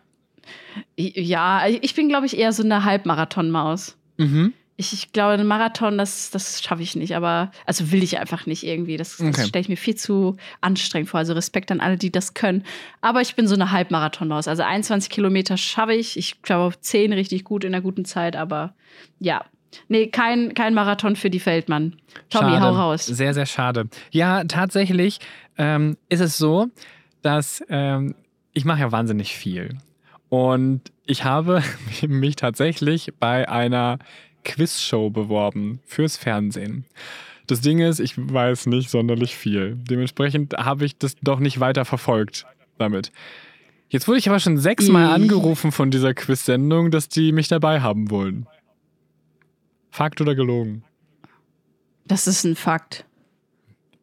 Ja, ich bin, glaube ich, eher so eine Halbmarathon-Maus. Mhm. Ich, ich glaube, einen Marathon, das, das schaffe ich nicht, aber also will ich einfach nicht irgendwie. Das, das Okay. stelle ich mir viel zu anstrengend vor. Also Respekt an alle, die das können. Aber ich bin so eine Halbmarathon-Maus. Also 21 Kilometer schaffe ich. Ich glaube auf 10 richtig gut in der guten Zeit, aber ja. Nee, kein, kein Marathon für die Feldmann. Tommy, Schade. hau raus. Sehr, sehr schade. Ja, tatsächlich ähm, ist es so, dass ähm, ich mache ja wahnsinnig viel. Und ich habe mich tatsächlich bei einer Quizshow beworben fürs Fernsehen. Das Ding ist, ich weiß nicht sonderlich viel. Dementsprechend habe ich das doch nicht weiter verfolgt damit. Jetzt wurde ich aber schon sechsmal angerufen von dieser Quiz-Sendung, dass die mich dabei haben wollen. Fakt oder gelogen? Das ist ein Fakt.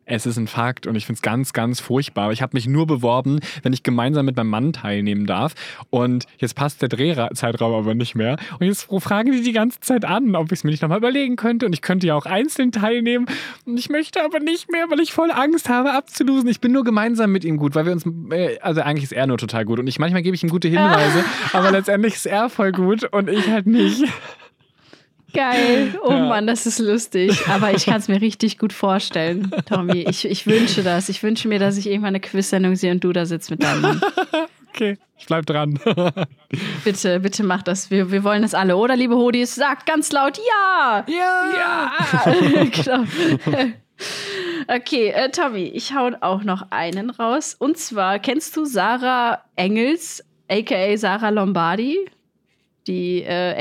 Es ist ein Fakt und ich finde es ganz, ganz furchtbar. Ich habe mich nur beworben, wenn ich gemeinsam mit meinem Mann teilnehmen darf. Und jetzt passt der Drehzeitraum aber nicht mehr. Und jetzt fragen die die ganze Zeit an, ob ich es mir nicht nochmal überlegen könnte. Und ich könnte ja auch einzeln teilnehmen. Und ich möchte aber nicht mehr, weil ich voll Angst habe, abzulosen. Ich bin nur gemeinsam mit ihm gut, weil wir uns, äh, also eigentlich ist er nur total gut. Und ich manchmal gebe ich ihm gute Hinweise, aber letztendlich ist er voll gut und ich halt nicht. Geil. Oh Ja. Mann, das ist lustig. Aber ich kann es mir richtig gut vorstellen, Tommy. Ich, ich wünsche das. Ich wünsche mir, dass ich irgendwann eine Quiz-Sendung sehe und du da sitzt mit deinem Mann. Okay, ich bleib dran. Bitte, bitte mach das. Wir, wir wollen das alle, oder, liebe Hodis? Sagt ganz laut Ja! ja. Ja! genau. Okay, äh, Tommy, ich hau auch noch einen raus. Und zwar, kennst du Sarah Engels, aka Sarah Lombardi? Die äh,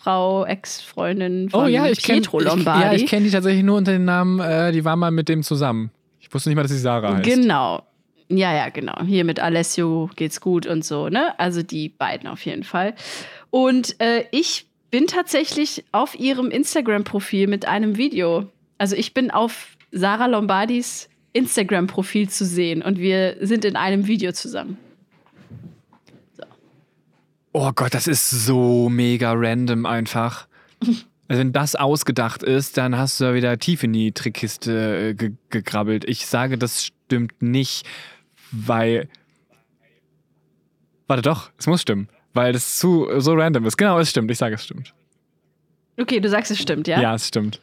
Ex-Frau, Ex-Freundin von Oh ja, ich kenne Pietro ich, Lombardi. ja, ich kenn die tatsächlich nur unter dem Namen, äh, die war mal mit dem zusammen. Ich wusste nicht mal, dass sie Sarah heißt. Genau. Ja, ja, genau. Hier mit Alessio geht's gut und so, ne? Also die beiden auf jeden Fall. Und äh, ich bin tatsächlich auf ihrem Instagram-Profil mit einem Video. Also ich bin auf Sarah Lombardis Instagram-Profil zu sehen und wir sind in einem Video zusammen. Oh Gott, das ist so mega random einfach. Also wenn das ausgedacht ist, dann hast du ja wieder tief in die Trickkiste äh, ge gekrabbelt. Ich sage, das stimmt nicht, weil. Warte doch, es muss stimmen. Weil das zu so random ist. Genau, es stimmt. Ich sage, es stimmt. Okay, du sagst, es stimmt, ja? Ja, es stimmt.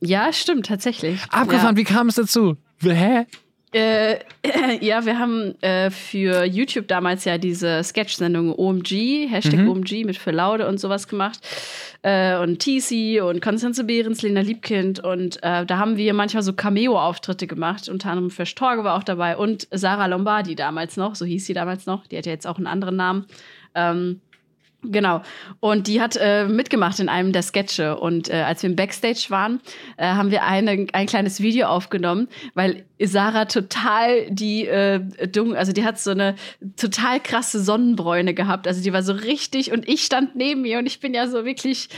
Ja, stimmt, tatsächlich. Abgefahren, wie kam es dazu? Hä? Äh, ja, wir haben äh, für YouTube damals ja diese Sketch-Sendung OMG, Hashtag Mhm. OMG mit für Laude und sowas gemacht. Äh, und TC und Konstanze Behrens, Lena Liebkind. Und äh, da haben wir manchmal so Cameo-Auftritte gemacht. Unter anderem für Storge war auch dabei und Sarah Lombardi damals noch, so hieß sie damals noch. Die hat ja jetzt auch einen anderen Namen. Ähm, Genau. Und die hat äh, mitgemacht in einem der Sketche. Und äh, als wir im Backstage waren, äh, haben wir eine, ein kleines Video aufgenommen, weil Sarah total die äh, dumm, also die hat so eine total krasse Sonnenbräune gehabt. Also die war so richtig und ich stand neben ihr und ich bin ja so wirklich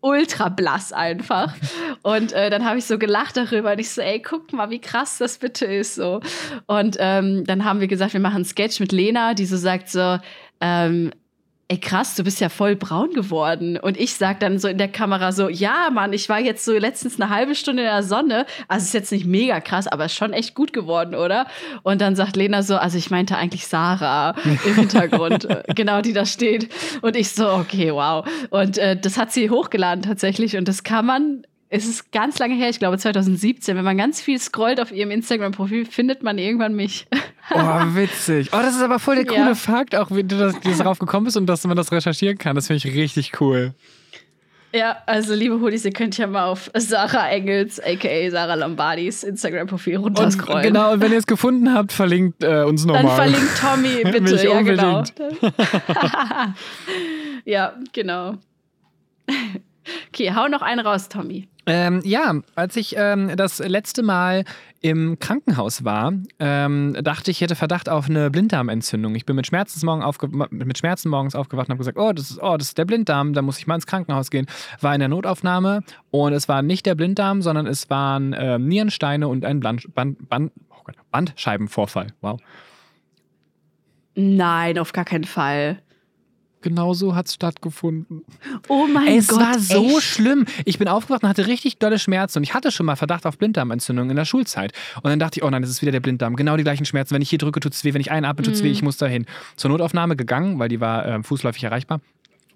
ultra blass einfach. Und äh, dann habe ich so gelacht darüber und ich so, ey, guck mal, wie krass das bitte ist so. Und ähm, dann haben wir gesagt, wir machen einen Sketch mit Lena, die so sagt so, ähm, ey krass, du bist ja voll braun geworden. Und ich sag dann so in der Kamera so, ja, Mann, ich war jetzt so letztens eine halbe Stunde in der Sonne. Also ist jetzt nicht mega krass, aber ist schon echt gut geworden, oder? Und dann sagt Lena so, also ich meinte eigentlich Sarah im Hintergrund, äh, genau, die da steht. Und ich so, okay, wow. Und äh, das hat sie hochgeladen tatsächlich. Und das kann man es ist ganz lange her, ich glaube 2017. Wenn man ganz viel scrollt auf ihrem Instagram-Profil, findet man irgendwann mich. Oh, witzig. Oh, das ist aber voll der Ja. coole Fakt, auch wie du das, wie du darauf gekommen bist und dass man das recherchieren kann. Das finde ich richtig cool. Ja, also liebe Hoodies, ihr könnt ja mal auf Sarah Engels, aka Sarah Lombardis Instagram-Profil Und, runterscrollen. genau, und wenn ihr es gefunden habt, verlinkt äh, uns Dann nochmal. verlinkt Tommy bitte. Mich ja, genau. ja, genau. Okay, hau noch einen raus, Tommy. Ähm, ja, als ich ähm, das letzte Mal im Krankenhaus war, ähm, dachte ich, ich hätte Verdacht auf eine Blinddarmentzündung. Ich bin mit Schmerzen, aufge mit Schmerzen morgens aufgewacht und habe gesagt, oh das, ist, oh, das ist der Blinddarm, da muss ich mal ins Krankenhaus gehen. War in der Notaufnahme und es war nicht der Blinddarm, sondern es waren ähm, Nierensteine und ein Band, Band, Band, oh Bandscheibenvorfall. Wow. Nein, auf gar keinen Fall. Genau so hat es stattgefunden. Oh mein Es Gott. war so echt? schlimm. Ich bin aufgewacht und hatte richtig dolle Schmerzen. Und ich hatte schon mal Verdacht auf Blinddarmentzündung in der Schulzeit. Und dann dachte ich, oh nein, das ist wieder der Blinddarm. Genau die gleichen Schmerzen. Wenn ich hier drücke, tut es weh. Wenn ich einatme, tut es weh. Ich muss dahin. Zur Notaufnahme gegangen, weil die war äh, fußläufig erreichbar.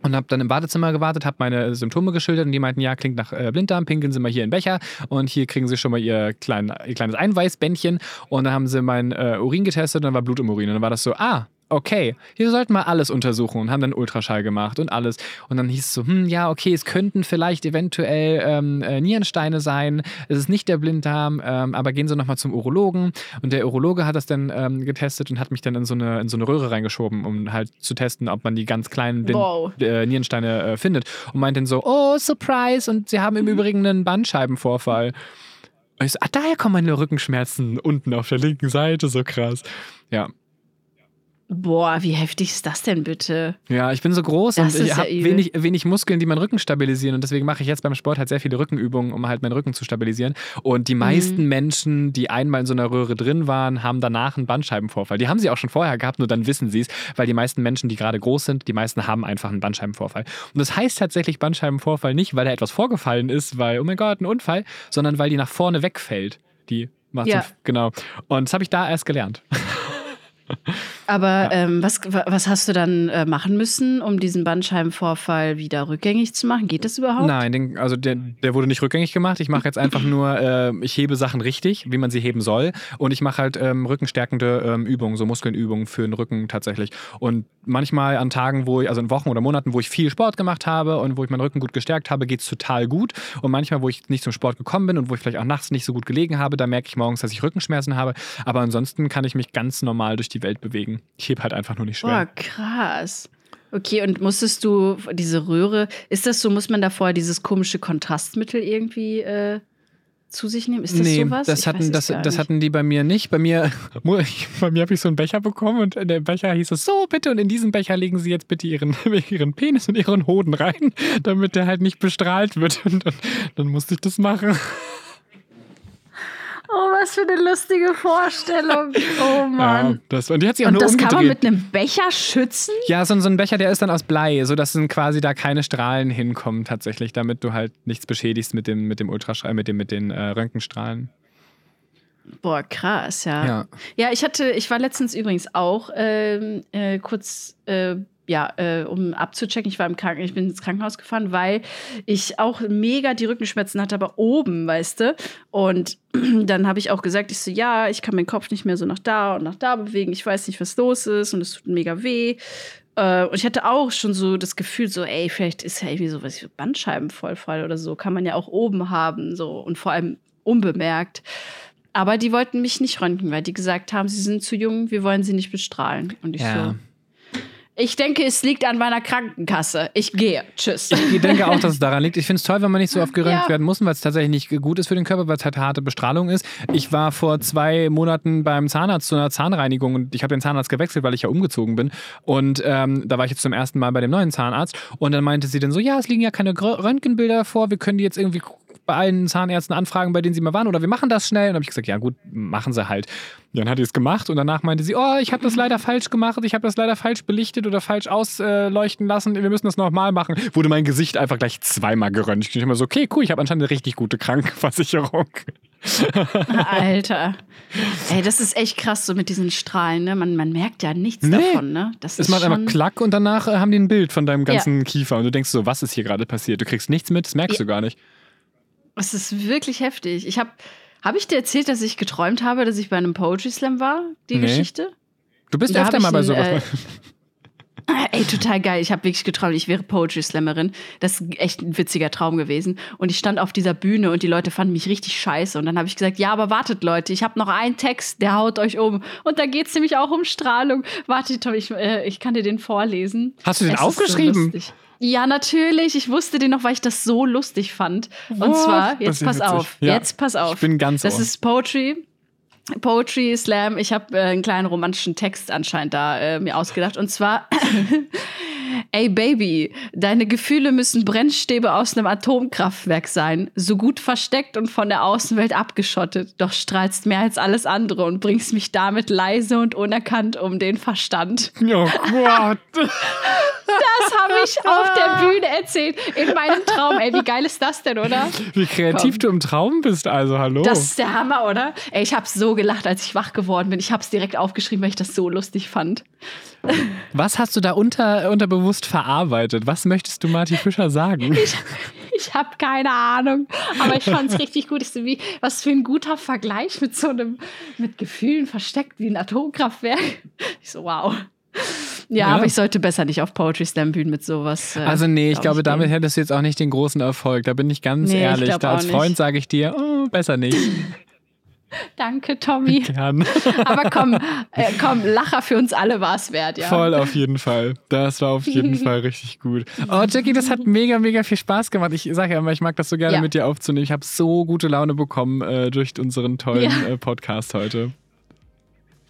Und habe dann im Badezimmer gewartet, habe meine Symptome geschildert und die meinten, ja, klingt nach äh, Blinddarm, pinkeln Sie mal hier in den Becher und hier kriegen Sie schon mal Ihr, klein, ihr kleines Einweißbändchen und dann haben sie mein äh, Urin getestet und dann war Blut im Urin und dann war das so, ah, okay, hier sollten wir alles untersuchen und haben dann Ultraschall gemacht und alles. Und dann hieß es so, hm, ja, okay, es könnten vielleicht eventuell ähm, äh, Nierensteine sein, es ist nicht der Blinddarm, ähm, aber gehen Sie nochmal zum Urologen. Und der Urologe hat das dann ähm, getestet und hat mich dann in so, eine, in so eine Röhre reingeschoben, um halt zu testen, ob man die ganz kleinen Blind Wow. äh, Nierensteine äh, findet. Und meint dann so, oh, Surprise. Und Sie haben im Übrigen einen Bandscheibenvorfall. Und ich so, ah, daher kommen meine Rückenschmerzen unten auf der linken Seite, so krass. Ja, Boah, wie heftig ist das denn bitte? ja, ich bin so groß Das und ich ja habe wenig, wenig Muskeln, die meinen Rücken stabilisieren und deswegen mache ich jetzt beim Sport halt sehr viele Rückenübungen, um halt meinen Rücken zu stabilisieren. Und Mhm. die meisten Menschen, die einmal in so einer Röhre drin waren, haben danach einen Bandscheibenvorfall. Die haben sie auch schon vorher gehabt, nur dann wissen sie es, weil die meisten Menschen, die gerade groß sind, die meisten haben einfach einen Bandscheibenvorfall. Und das heißt tatsächlich Bandscheibenvorfall nicht, weil da etwas vorgefallen ist, weil, oh mein Gott, ein Unfall, sondern weil die nach vorne wegfällt. Die macht Ja. genau. Und das habe ich da erst gelernt. Aber ähm, was, wa- was hast du dann äh, machen müssen, um diesen Bandscheibenvorfall wieder rückgängig zu machen? Geht das überhaupt? Nein, den, also der, der wurde nicht rückgängig gemacht. Ich mache jetzt einfach nur, äh, ich hebe Sachen richtig, wie man sie heben soll. Und ich mache halt ähm, rückenstärkende ähm, Übungen, so Muskelnübungen für den Rücken tatsächlich. Und manchmal an Tagen, wo ich, also in Wochen oder Monaten, wo ich viel Sport gemacht habe und wo ich meinen Rücken gut gestärkt habe, geht es total gut. Und manchmal, wo ich nicht zum Sport gekommen bin und wo ich vielleicht auch nachts nicht so gut gelegen habe, da merke ich morgens, dass ich Rückenschmerzen habe. Aber ansonsten kann ich mich ganz normal durch die Welt bewegen. Ich hebe halt einfach nur nicht schwer. Boah, krass. Okay, und musstest du diese Röhre, ist das so, muss man davor dieses komische Kontrastmittel irgendwie äh, zu sich nehmen? Ist das nee, sowas? das Ich hatten, das, das hatten die bei mir nicht. Bei mir, bei mir habe ich so einen Becher bekommen und in dem Becher hieß es so, bitte, und in diesen Becher legen Sie jetzt bitte Ihren, Ihren Penis und Ihren Hoden rein, damit der halt nicht bestrahlt wird. Und dann, dann musste ich das machen. Oh, was für eine lustige Vorstellung. Oh Ja, Mann. das, und die hat sich auch und nur das kann man umgedreht. mit einem Becher schützen? ja, so, so ein Becher, der ist dann aus Blei, sodass dann quasi da keine Strahlen hinkommen tatsächlich, damit du halt nichts beschädigst mit dem, mit dem Ultraschall, mit, dem, mit den äh, Röntgenstrahlen. Boah, krass, ja. Ja. Ja, ich hatte, ich war letztens übrigens auch ähm, äh, kurz, äh, ja, äh, um abzuchecken, ich war im Kranken, ich bin ins Krankenhaus gefahren, weil ich auch mega die Rückenschmerzen hatte, aber oben, weißt du. Und dann habe ich auch gesagt, ich so, ja, ich kann meinen Kopf nicht mehr so nach da und nach da bewegen, ich weiß nicht, was los ist und es tut mega weh. Äh, und ich hatte auch schon so das Gefühl, so, ey, vielleicht ist ja irgendwie so was wie Bandscheibenvollfall oder so, kann man ja auch oben haben, so und vor allem unbemerkt. Aber die wollten mich nicht röntgen, weil die gesagt haben, sie sind zu jung, wir wollen sie nicht bestrahlen. Und ich Ja. so, ich denke, es liegt an meiner Krankenkasse. Ich gehe. Tschüss. Ich denke auch, dass es daran liegt. Ich finde es toll, wenn man nicht so oft geröntgt Ja. werden muss, weil es tatsächlich nicht gut ist für den Körper, weil es halt harte Bestrahlung ist. Ich war vor zwei Monaten beim Zahnarzt zu einer Zahnreinigung und ich habe den Zahnarzt gewechselt, weil ich ja umgezogen bin. Und ähm, da war ich jetzt zum ersten Mal bei dem neuen Zahnarzt. Und dann meinte sie dann so, ja, es liegen ja keine Röntgenbilder vor, wir können die jetzt irgendwie bei allen Zahnärzten anfragen, bei denen sie mal waren, oder wir machen das schnell. Und habe ich gesagt, ja gut, machen sie halt. Dann hat sie es gemacht und danach meinte sie, oh, ich habe das leider falsch gemacht, ich habe das leider falsch belichtet oder falsch ausleuchten lassen, wir müssen das nochmal machen. Wurde mein Gesicht einfach gleich zweimal geröntgt. Ich immer so, okay, cool, ich habe anscheinend eine richtig gute Krankenversicherung. Alter. Ey, das ist echt krass so mit diesen Strahlen, ne? Man, man merkt ja nichts Nee. davon, ne? Das Es ist macht schon einfach Klack und danach äh, haben die ein Bild von deinem ganzen Kiefer und du denkst so, was ist hier gerade passiert? Du kriegst nichts mit, das merkst Ja. du gar nicht. Es ist wirklich heftig. Ich habe habe ich dir erzählt, dass ich geträumt habe, dass ich bei einem Poetry Slam war? Die Nee. Geschichte? Du bist Da öfter mal bei sowas. äh, Ey, total geil. Ich habe wirklich geträumt, ich wäre Poetry Slammerin. Das ist echt ein witziger Traum gewesen. Und ich stand auf dieser Bühne und die Leute fanden mich richtig scheiße. Und dann habe ich gesagt, ja, aber wartet Leute, ich habe noch einen Text, der haut euch um. Und da geht es nämlich auch um Strahlung. Warte, Tom, ich, äh, ich kann dir den vorlesen. Hast du den Es ist so aufgeschrieben? lustig. Ja, natürlich. Ich wusste den noch, weil ich das so lustig fand. Und What? zwar, Das jetzt pass witzig. auf, Ja, jetzt pass auf. ich bin ganz Das ohr. ist Poetry. Poetry Slam. Ich habe äh, einen kleinen romantischen Text anscheinend da äh, mir ausgedacht. Und zwar, ey Baby, deine Gefühle müssen Brennstäbe aus einem Atomkraftwerk sein. So gut versteckt und von der Außenwelt abgeschottet. Doch strahlst mehr als alles andere und bringst mich damit leise und unerkannt um den Verstand. Oh Gott. Das habe ich auf der Bühne erzählt. In meinem Traum. Ey, wie geil ist das denn, oder? Wie kreativ Komm. du im Traum bist, also hallo. Das ist der Hammer, oder? Ey, ich habe so gelacht, als ich wach geworden bin. Ich habe es direkt aufgeschrieben, weil ich das so lustig fand. Was hast du da unter, unterbewusst verarbeitet? Was möchtest du Marty Fischer sagen? Ich habe keine Ahnung, aber ich fand es richtig gut. Ich so, wie, was für ein guter Vergleich mit so einem, mit Gefühlen versteckt wie ein Atomkraftwerk. Ich so, wow. Ja, Ja. aber ich sollte besser nicht auf Poetry Slam Bühnen mit sowas. Äh, Also nee, ich glaub glaube, damit gehen. hättest du jetzt auch nicht den großen Erfolg. Da bin ich ganz Nee, ich ehrlich. glaub Da als Freund sage ich dir, oh, besser nicht. Danke, Tommy. Gern. aber komm, äh, komm, Lacher für uns alle war es wert, ja. Voll auf jeden Fall. Das war auf jeden Fall richtig gut. Oh, Jackie, das hat mega, mega viel Spaß gemacht. Ich sage ja immer, ich mag das so gerne Ja. mit dir aufzunehmen. Ich habe so gute Laune bekommen äh, durch unseren tollen Ja. äh, Podcast heute.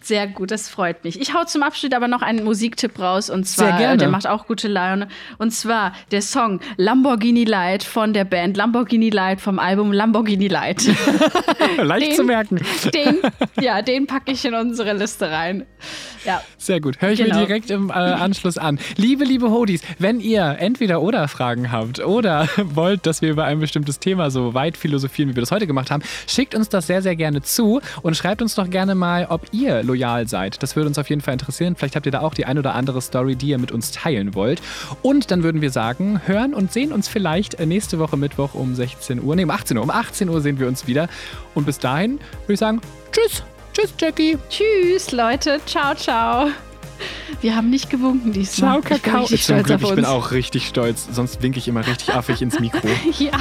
Sehr gut, das freut mich. Ich hau zum Abschied aber noch einen Musiktipp raus und zwar, äh, der macht auch gute Laune. Und zwar der Song Lamborghini Light von der Band Lamborghini Light vom Album Lamborghini Light. Leicht Den- zu merken. Den, ja, den packe ich in unsere Liste rein. Ja, Sehr gut. Höre ich Genau. mir direkt im äh, Anschluss an. Liebe, liebe Hodis, wenn ihr entweder oder Fragen habt oder wollt, dass wir über ein bestimmtes Thema so weit philosophieren, wie wir das heute gemacht haben, schickt uns das sehr, sehr gerne zu und schreibt uns doch gerne mal, ob ihr loyal seid. Das würde uns auf jeden Fall interessieren. Vielleicht habt ihr da auch die ein oder andere Story, die ihr mit uns teilen wollt. Und dann würden wir sagen, hören und sehen uns vielleicht äh, nächste Woche Mittwoch um 16 Uhr. Nee, um 18 Uhr. Um 18 Uhr sehen wir uns wieder. Und bis dahin würde ich sagen, tschüss. Tschüss, Jackie. tschüss, Leute. Ciao, ciao. Wir haben nicht gewunken diesmal. Ciao, Kakao. Ich bin stolz Glück, auf ich uns. bin auch richtig stolz. Sonst winke ich immer richtig affig ins Mikro. Ja.